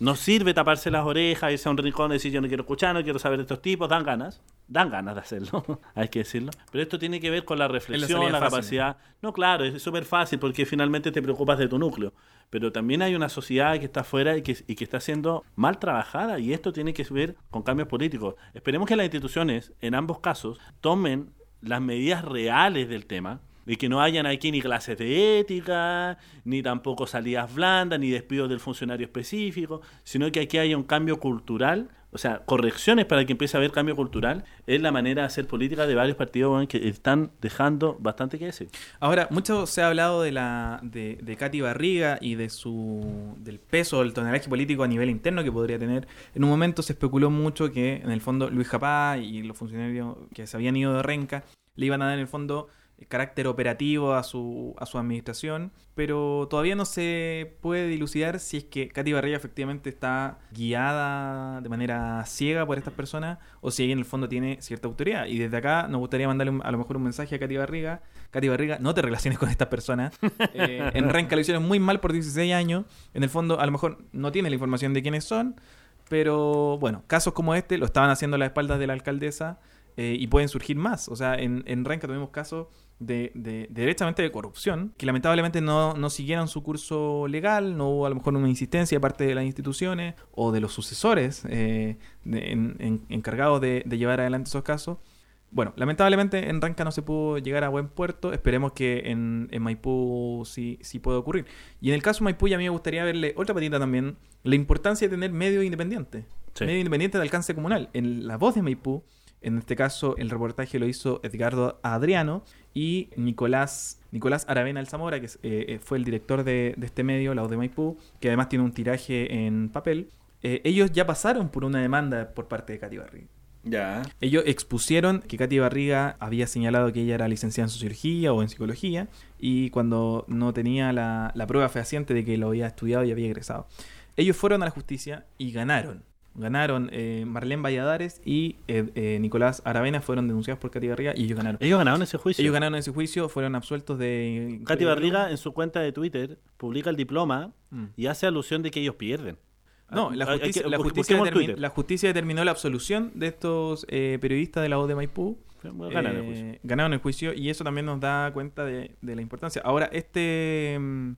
S1: No sirve taparse las orejas, irse a un rincón y decir yo no quiero escuchar, no quiero saber de estos tipos, dan ganas, dan ganas de hacerlo, hay que decirlo. Pero esto tiene que ver con la reflexión, la capacidad. No, claro, es súper fácil porque finalmente te preocupas de tu núcleo. Pero también hay una sociedad que está afuera y que, y que está siendo mal trabajada y esto tiene que ver con cambios políticos. Esperemos que las instituciones, en ambos casos, tomen las medidas reales del tema y que no hayan aquí ni clases de ética, ni tampoco salidas blandas, ni despidos del funcionario específico, sino que aquí haya un cambio cultural, o sea, correcciones para que empiece a haber cambio cultural, es la manera de hacer política de varios partidos que están dejando bastante que decir.
S2: Ahora, mucho se ha hablado de la de, de Katy Barriga y de su del peso del tonelaje político a nivel interno que podría tener. En un momento se especuló mucho que en el fondo Luis Japá y los funcionarios que se habían ido de Renca le iban a dar en el fondo carácter operativo a su, a su administración, pero todavía no se puede dilucidar si es que Katy Barriga efectivamente está guiada de manera ciega por estas personas o si ella en el fondo tiene cierta autoridad. Y desde acá nos gustaría mandarle un- a lo mejor un mensaje a Katy Barriga. Katy Barriga, no te relaciones con estas personas. Eh, en Renca lo hicieron muy mal por 16 años. En el fondo, a lo mejor no tiene la información de quiénes son, pero bueno, casos como este lo estaban haciendo a las espaldas de la alcaldesa eh, y pueden surgir más. O sea, en, en Renca tuvimos casos de, de, directamente de corrupción, que lamentablemente no, no siguieron su curso legal, no hubo a lo mejor una insistencia de parte de las instituciones o de los sucesores eh, de- en- en- encargados de, de llevar adelante esos casos. Bueno, lamentablemente en Ranca no se pudo llegar a buen puerto. Esperemos que en, en Maipú sí, sí pueda ocurrir. Y en el caso de Maipú, ya a mí me gustaría verle otra patita también: la importancia de tener medio independiente.
S1: Sí.
S2: Medio independiente de alcance comunal. En La Voz de Maipú, en este caso, el reportaje lo hizo Edgardo Adriano y Nicolás, Nicolás Aravena Alzamora, que eh, eh, fue el director de, de este medio, La de Maipú, que además tiene un tiraje en papel. Eh, ellos ya pasaron por una demanda por parte de Cati Barriga.
S1: Ya.
S2: Ellos expusieron que Katy Barriga había señalado que ella era licenciada en sociología o en psicología y cuando no tenía la, la prueba fehaciente de que lo había estudiado y había egresado. Ellos fueron a la justicia y ganaron. Ganaron eh, Marlene Valladares y eh, eh, Nicolás Aravena fueron denunciados por Katy Barriga y ellos ganaron.
S1: Ellos ganaron ese juicio.
S2: Ellos ganaron ese juicio, fueron absueltos de...
S1: Katy Barriga en su cuenta de Twitter publica el diploma
S2: Mm.
S1: y hace alusión de que ellos pierden.
S2: No, la justicia,
S1: que-
S2: la, justicia
S1: busquemos
S2: determin-
S1: Twitter.
S2: la justicia determinó la absolución de estos eh, periodistas de la voz de Maipú
S1: Ganan el
S2: Eh,
S1: juicio.
S2: Ganaron el juicio y eso también nos da cuenta de, de la importancia. Ahora, este, mm,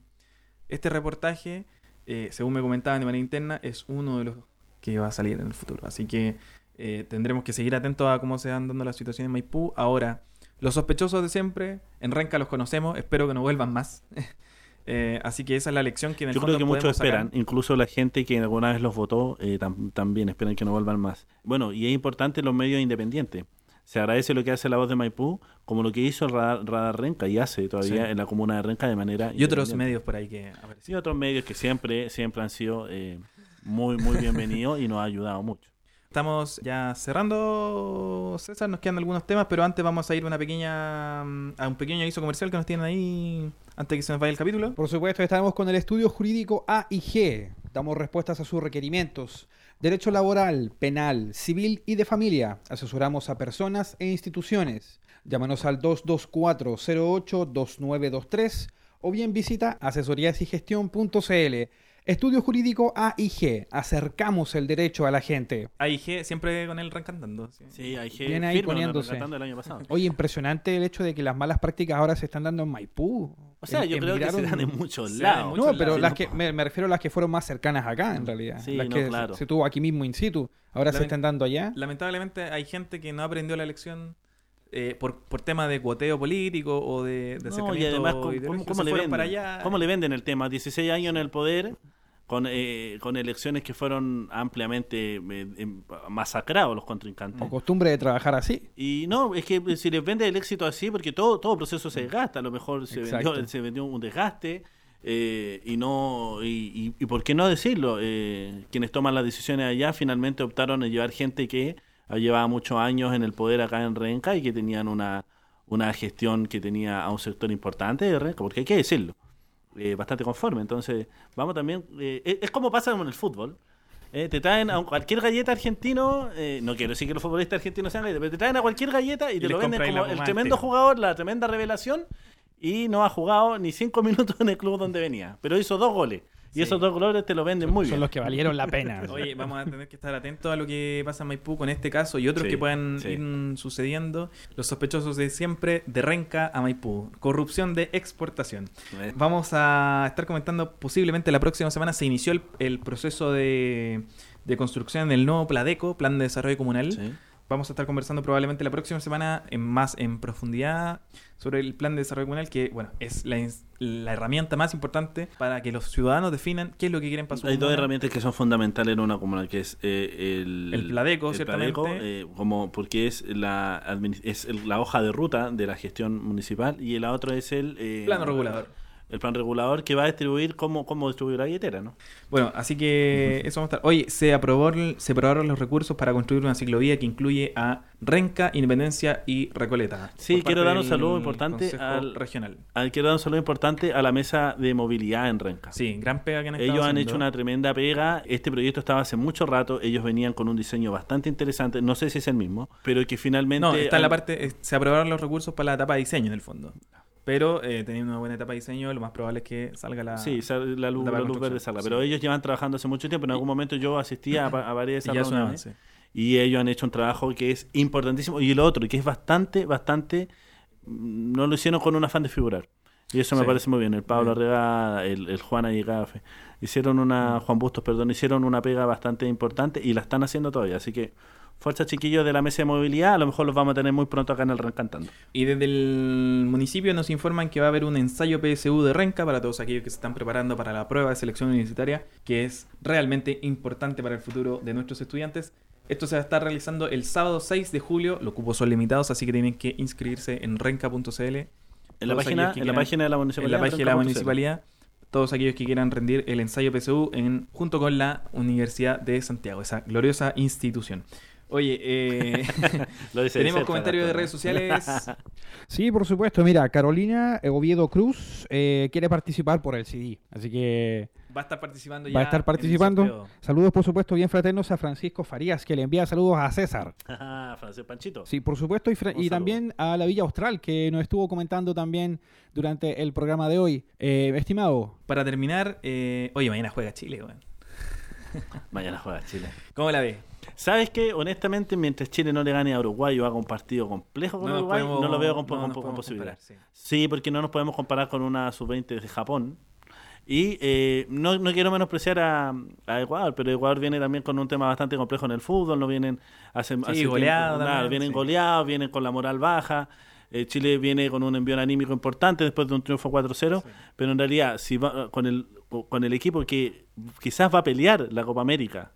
S2: este reportaje, eh, según me comentaban de manera interna, es uno de los que va a salir en el futuro. Así que eh, tendremos que seguir atentos a cómo se van dando las situaciones en Maipú. Ahora, los sospechosos de siempre, en Renca los conocemos, espero que no vuelvan más. Eh, así que esa es la lección que en el
S1: Yo
S2: fondo
S1: creo que muchos
S2: sacar.
S1: esperan, incluso la gente que alguna vez los votó eh, tam- también esperan que no vuelvan más. Bueno, y es importante los medios independientes. Se agradece lo que hace la voz de Maipú, como lo que hizo Radar, Radar Renca y hace todavía
S2: Sí.
S1: en la comuna de Renca de manera
S2: Y otros medios por ahí que aparecen.
S1: Sí, otros medios que siempre, siempre han sido eh, muy, muy bienvenidos y nos ha ayudado mucho.
S2: Estamos ya cerrando, César, nos quedan algunos temas, pero antes vamos a ir a una pequeña mm, a un pequeño aviso comercial que nos tienen ahí antes de que se nos vaya el capítulo.
S3: Por supuesto, estamos con el estudio jurídico A y G. Damos respuestas a sus requerimientos. Derecho laboral, penal, civil y de familia. Asesoramos a personas e instituciones. Llámanos al 224-08-2923 o bien visita asesoríasigestión.cl. Estudio jurídico A y G. Acercamos el derecho a la gente.
S2: AIG siempre con él reencantando. ¿sí?
S1: Sí, que
S3: Viene ahí poniéndose.
S1: el año pasado.
S3: Oye, impresionante el hecho de que las malas prácticas ahora se están dando en Maipú.
S1: O sea, yo creo que se dan en muchos lados.
S2: muchos
S3: No, pero
S2: lados,
S3: las que me, me refiero a las que fueron más cercanas acá, en realidad.
S1: Sí,
S3: las
S1: no,
S3: que
S1: claro.
S3: se, se tuvo aquí mismo in situ. Ahora se están dando allá.
S2: Lamentablemente hay gente que no aprendió la lección eh, por, por tema de cuoteo político o de, de
S1: No, y
S2: acercamiento
S1: además, ¿cómo, le venden?
S2: para allá.
S1: ¿Cómo le venden el tema? 16 años en el poder, con, eh, con elecciones que fueron ampliamente eh, em- masacrados los contrincantes.
S3: O costumbre de trabajar así.
S1: Y no, es que si les vende el éxito así, porque todo, todo proceso se desgasta, a lo mejor se, vendió, se vendió un desgaste, eh, y no y, y- y por qué no decirlo, Eh, quienes toman las decisiones allá finalmente optaron en llevar gente que llevaba muchos años en el poder acá en Renca y que tenían una, una gestión que tenía a un sector importante de Renca, porque hay que decirlo, eh, bastante conforme. Entonces, vamos también, eh, es, como pasa con el fútbol. Eh, te traen a cualquier galleta argentino, no quiero decir que los futbolistas argentinos sean galletas, pero te traen a cualquier galleta y,
S2: Y
S1: te lo venden como el tremendo jugador, la tremenda revelación, y no ha jugado ni cinco minutos en el club donde venía, pero hizo dos goles. Y esos dos colores te lo venden muy
S3: Son
S1: bien.
S3: los que valieron la pena.
S2: Oye, vamos a tener que estar atentos a lo que pasa en Maipú con este caso y otros
S1: Sí,
S2: que puedan
S1: sí.
S2: ir sucediendo. Los sospechosos de siempre, de Renca a Maipú. Corrupción de exportación.
S1: Eh,
S2: Vamos a estar comentando posiblemente la próxima semana se inició el, el proceso de, de construcción del nuevo Pladeco, Plan de Desarrollo Comunal. Vamos a estar conversando probablemente la próxima semana en más en profundidad sobre el plan de desarrollo comunal, que bueno, es la, la herramienta más importante para que los ciudadanos definan qué es lo que quieren para su
S1: Hay dos herramientas que son fundamentales en una comuna, que es eh, el,
S2: El Pladeco,
S1: el
S2: ciertamente.
S1: Pladeco, eh, como porque es la es la hoja de ruta de la gestión municipal y la otra es el eh,
S2: Plano regulador.
S1: El plan regulador que va a distribuir cómo, cómo distribuir la billetera, ¿no?
S2: Bueno, así que eso vamos a estar. Oye, se, aprobó, se aprobaron los recursos para construir una ciclovía que incluye a Renca, Independencia y Recoleta.
S1: Sí, quiero dar un saludo importante al-
S2: regional.
S1: Ah, Quiero dar un saludo importante a la mesa de movilidad en Renca.
S2: Sí, gran pega que han
S1: Ellos han
S2: haciendo.
S1: hecho una tremenda pega. Este proyecto estaba hace mucho rato. Ellos venían con un diseño bastante interesante. No sé si es el mismo, pero que finalmente.
S2: No, está en la parte. eh, Se aprobaron los recursos para la etapa de diseño en el fondo. Pero eh, teniendo una buena etapa de diseño, lo más probable es que salga la.
S1: Sí, sal- la luz,
S2: la
S1: luz verde salga.
S2: sí.
S1: Pero ellos llevan trabajando hace mucho tiempo. En algún momento yo asistía a, a varias de
S2: y
S1: esas
S2: ya es un
S1: reuniones.
S2: avance.
S1: Y ellos han hecho un trabajo que es importantísimo. Y lo otro, que es bastante, bastante. mm, No lo hicieron con un afán de figurar. Y eso me
S2: Sí.
S1: parece muy bien. El Pablo Arrega, el, el Juan Aygafe. Hicieron una. Juan Bustos, perdón. Hicieron una pega bastante importante y la están haciendo todavía. Así que. Fuerza chiquillos de la mesa de movilidad, a lo mejor los vamos a tener muy pronto acá en el Rencantando.
S2: Y desde el municipio nos informan que va a haber un ensayo PSU de Renca para todos aquellos que se están preparando para la prueba de selección universitaria, que es realmente importante para el futuro de nuestros estudiantes. Esto se va a estar realizando el sábado 6 de julio. Los cupos son limitados, así que tienen que inscribirse en renca.cl.
S1: En la, página, en la página de la
S2: en
S1: municipalidad.
S2: la página de la municipalidad. Todos aquellos que quieran rendir el ensayo PSU en, junto con la Universidad de Santiago, esa gloriosa institución. Oye, eh,
S1: Lo dice de
S2: tenemos comentarios de redes sociales.
S3: Sí, por supuesto. Mira, Carolina Oviedo Cruz eh, quiere participar por el CD. Así que
S2: Va a estar participando ya.
S3: va a estar participando. Saludos, por supuesto, bien fraternos a Francisco Farías, que le envía saludos a César.
S1: Ah, Francisco Panchito.
S3: Sí, por supuesto, y, también a la Villa Austral, que nos estuvo comentando también durante el programa de hoy. Eh, estimado,
S2: Para terminar, eh, oye, mañana juega Chile, weón.
S1: Mañana juega Chile.
S2: ¿Cómo la ves?
S1: ¿Sabes qué? Honestamente, mientras Chile no le gane a Uruguay o haga un partido complejo con
S2: nos
S1: Uruguay,
S2: podemos-
S1: no lo veo con,
S2: no
S1: posibilidad.
S2: comparar, sí.
S1: Sí, porque no nos podemos comparar con una sub-20 de Japón. Y eh, no, no quiero menospreciar a, a Ecuador, pero Ecuador viene también con un tema bastante complejo en el fútbol, no vienen hace, hace
S2: goleado
S1: nada,
S2: también,
S1: vienen
S2: sí.
S1: goleados, vienen con la moral baja. Eh, Chile viene con un envío anímico importante después de un triunfo 4-0, pero en realidad si va con el con el equipo que quizás va a pelear la Copa América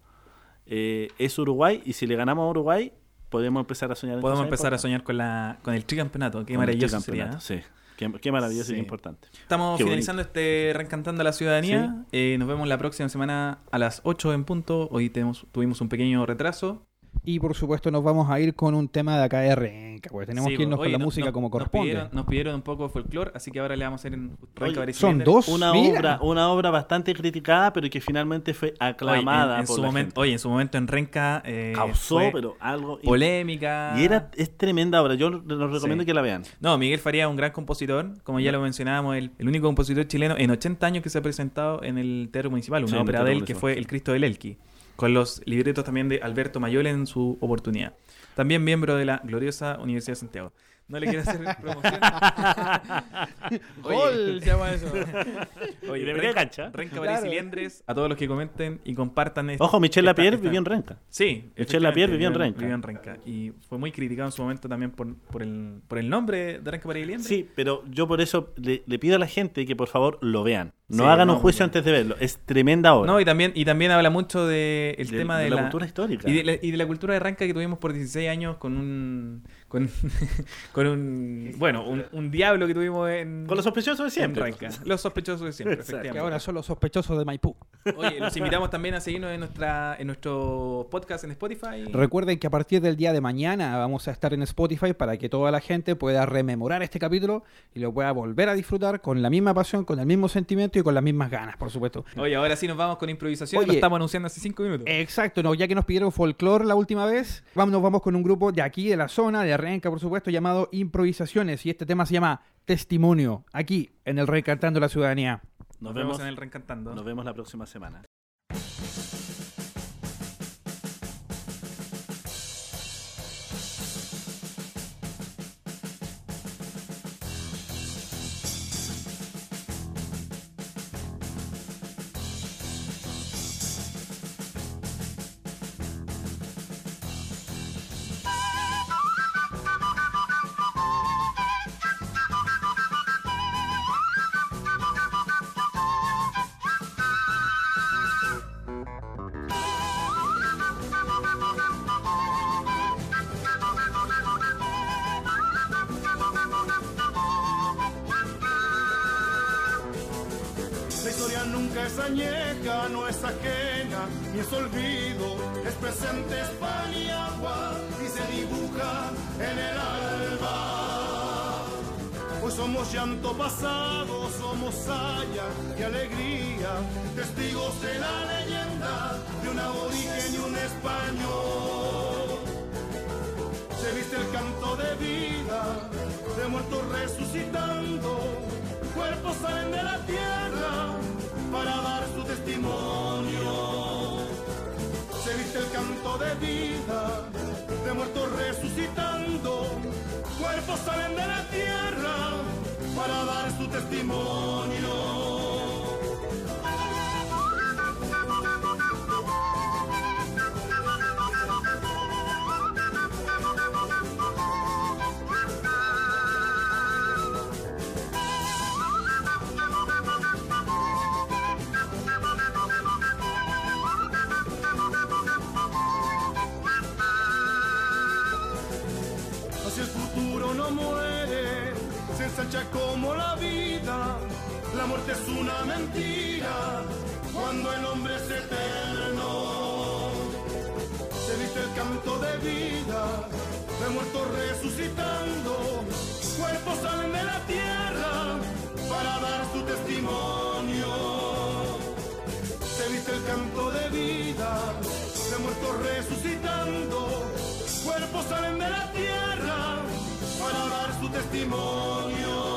S1: eh, es Uruguay y si le ganamos a Uruguay podemos empezar a soñar
S2: Podemos empezar a soñar con la con el tricampeonato. Qué
S1: Con el
S2: maravilloso sería.
S1: tricampeonato, sí. Qué, qué maravilloso y importante.
S2: Estamos
S1: Qué
S2: finalizando este Reencantando a la Ciudadanía. Eh, nos vemos la próxima semana a las 8 en punto. Hoy tenemos, tuvimos un pequeño retraso.
S3: Y por supuesto nos vamos a ir con un tema de acá de Renca, porque tenemos
S2: Sí,
S3: que irnos
S2: oye,
S3: con la
S2: no-
S3: música
S2: no-
S3: como
S2: nos
S3: corresponde.
S2: pidieron, nos pidieron un poco de folclore, así que ahora le vamos a hacer en Renca
S1: Oye,
S3: Son dos.
S1: Una
S3: Mira.
S1: obra, una obra bastante criticada, pero que finalmente fue
S2: Oye,
S1: aclamada
S2: en, en
S1: por
S2: su
S1: la
S2: momento,
S1: gente.
S2: oye, en su momento en Renca eh,
S1: Causó,
S2: fue
S1: pero algo
S2: polémica.
S1: Y era es tremenda obra. Yo les recomiendo
S2: Sí.
S1: que la vean.
S2: No, Miguel Faría es un gran compositor, como ya lo mencionábamos, el, el único compositor chileno en 80 años que se ha presentado en el Teatro Municipal, una
S1: Sí,
S2: ópera de él que fue El Cristo del Elqui, con los libretos también de Alberto Mayol en su oportunidad. También miembro de la gloriosa Universidad de Santiago. No le quiero hacer promoción.
S3: Gol, se llama eso.
S2: Oye,
S1: de
S2: Renca,
S1: cancha.
S2: Renca
S3: Claro.
S2: París y Liendres, a todos los que comenten y compartan este-
S1: Ojo, Michelle Lapierre
S2: esta-
S1: vivió en Renca.
S2: Sí,
S1: Michel Lapierre vivió en Renca.
S2: vivió en Renca. Y fue muy criticado en su momento también por, por, el, por el nombre de Renca París y Liendres.
S1: Sí, pero yo por eso le, le pido a la gente que por favor lo vean. No
S2: Sí,
S1: hagan
S2: no,
S1: un juicio antes de verlo. Es tremenda obra.
S2: No, y también, y también habla mucho de el
S1: De-
S2: tema
S1: de
S2: de,
S1: la cultura histórica.
S2: Y de, la, y de la cultura de Ranca que tuvimos por 16 años con un. Con, con un. Bueno, un, un diablo que tuvimos en.
S1: Con los sospechosos de siempre.
S2: Ranca. Los sospechosos de siempre,
S1: Exacto.
S3: que
S2: efectivamente.
S3: ahora son los sospechosos de Maipú.
S2: Oye, los invitamos también a seguirnos en nuestra en nuestro podcast en Spotify.
S3: Recuerden que a partir del día de mañana vamos a estar en Spotify para que toda la gente pueda rememorar este capítulo y lo pueda volver a disfrutar con la misma pasión, con el mismo sentimiento y con las mismas ganas, por supuesto.
S2: Oye, ahora sí nos vamos con improvisación. lo
S3: Oye.
S2: estamos anunciando hace 5 minutos.
S3: Exacto, no, ya que nos pidieron folclore la última vez, vamos, nos vamos con un grupo de aquí, de la zona, de Renca, por supuesto, llamado Improvisaciones. Y este tema se llama Testimonio, aquí en el Reencantando la Ciudadanía.
S2: Nos, vemos, en el Reencantando.
S1: Nos vemos la próxima semana.
S5: Se viste el canto de vida, de muertos resucitando, cuerpos salen de la tierra para dar su testimonio. Muerte es una mentira cuando el hombre es eterno. Se viste el canto de vida, de muertos resucitando. Cuerpos salen de la tierra para dar su testimonio. Se viste el canto de vida, de muertos resucitando. Cuerpos salen de la tierra para dar su testimonio.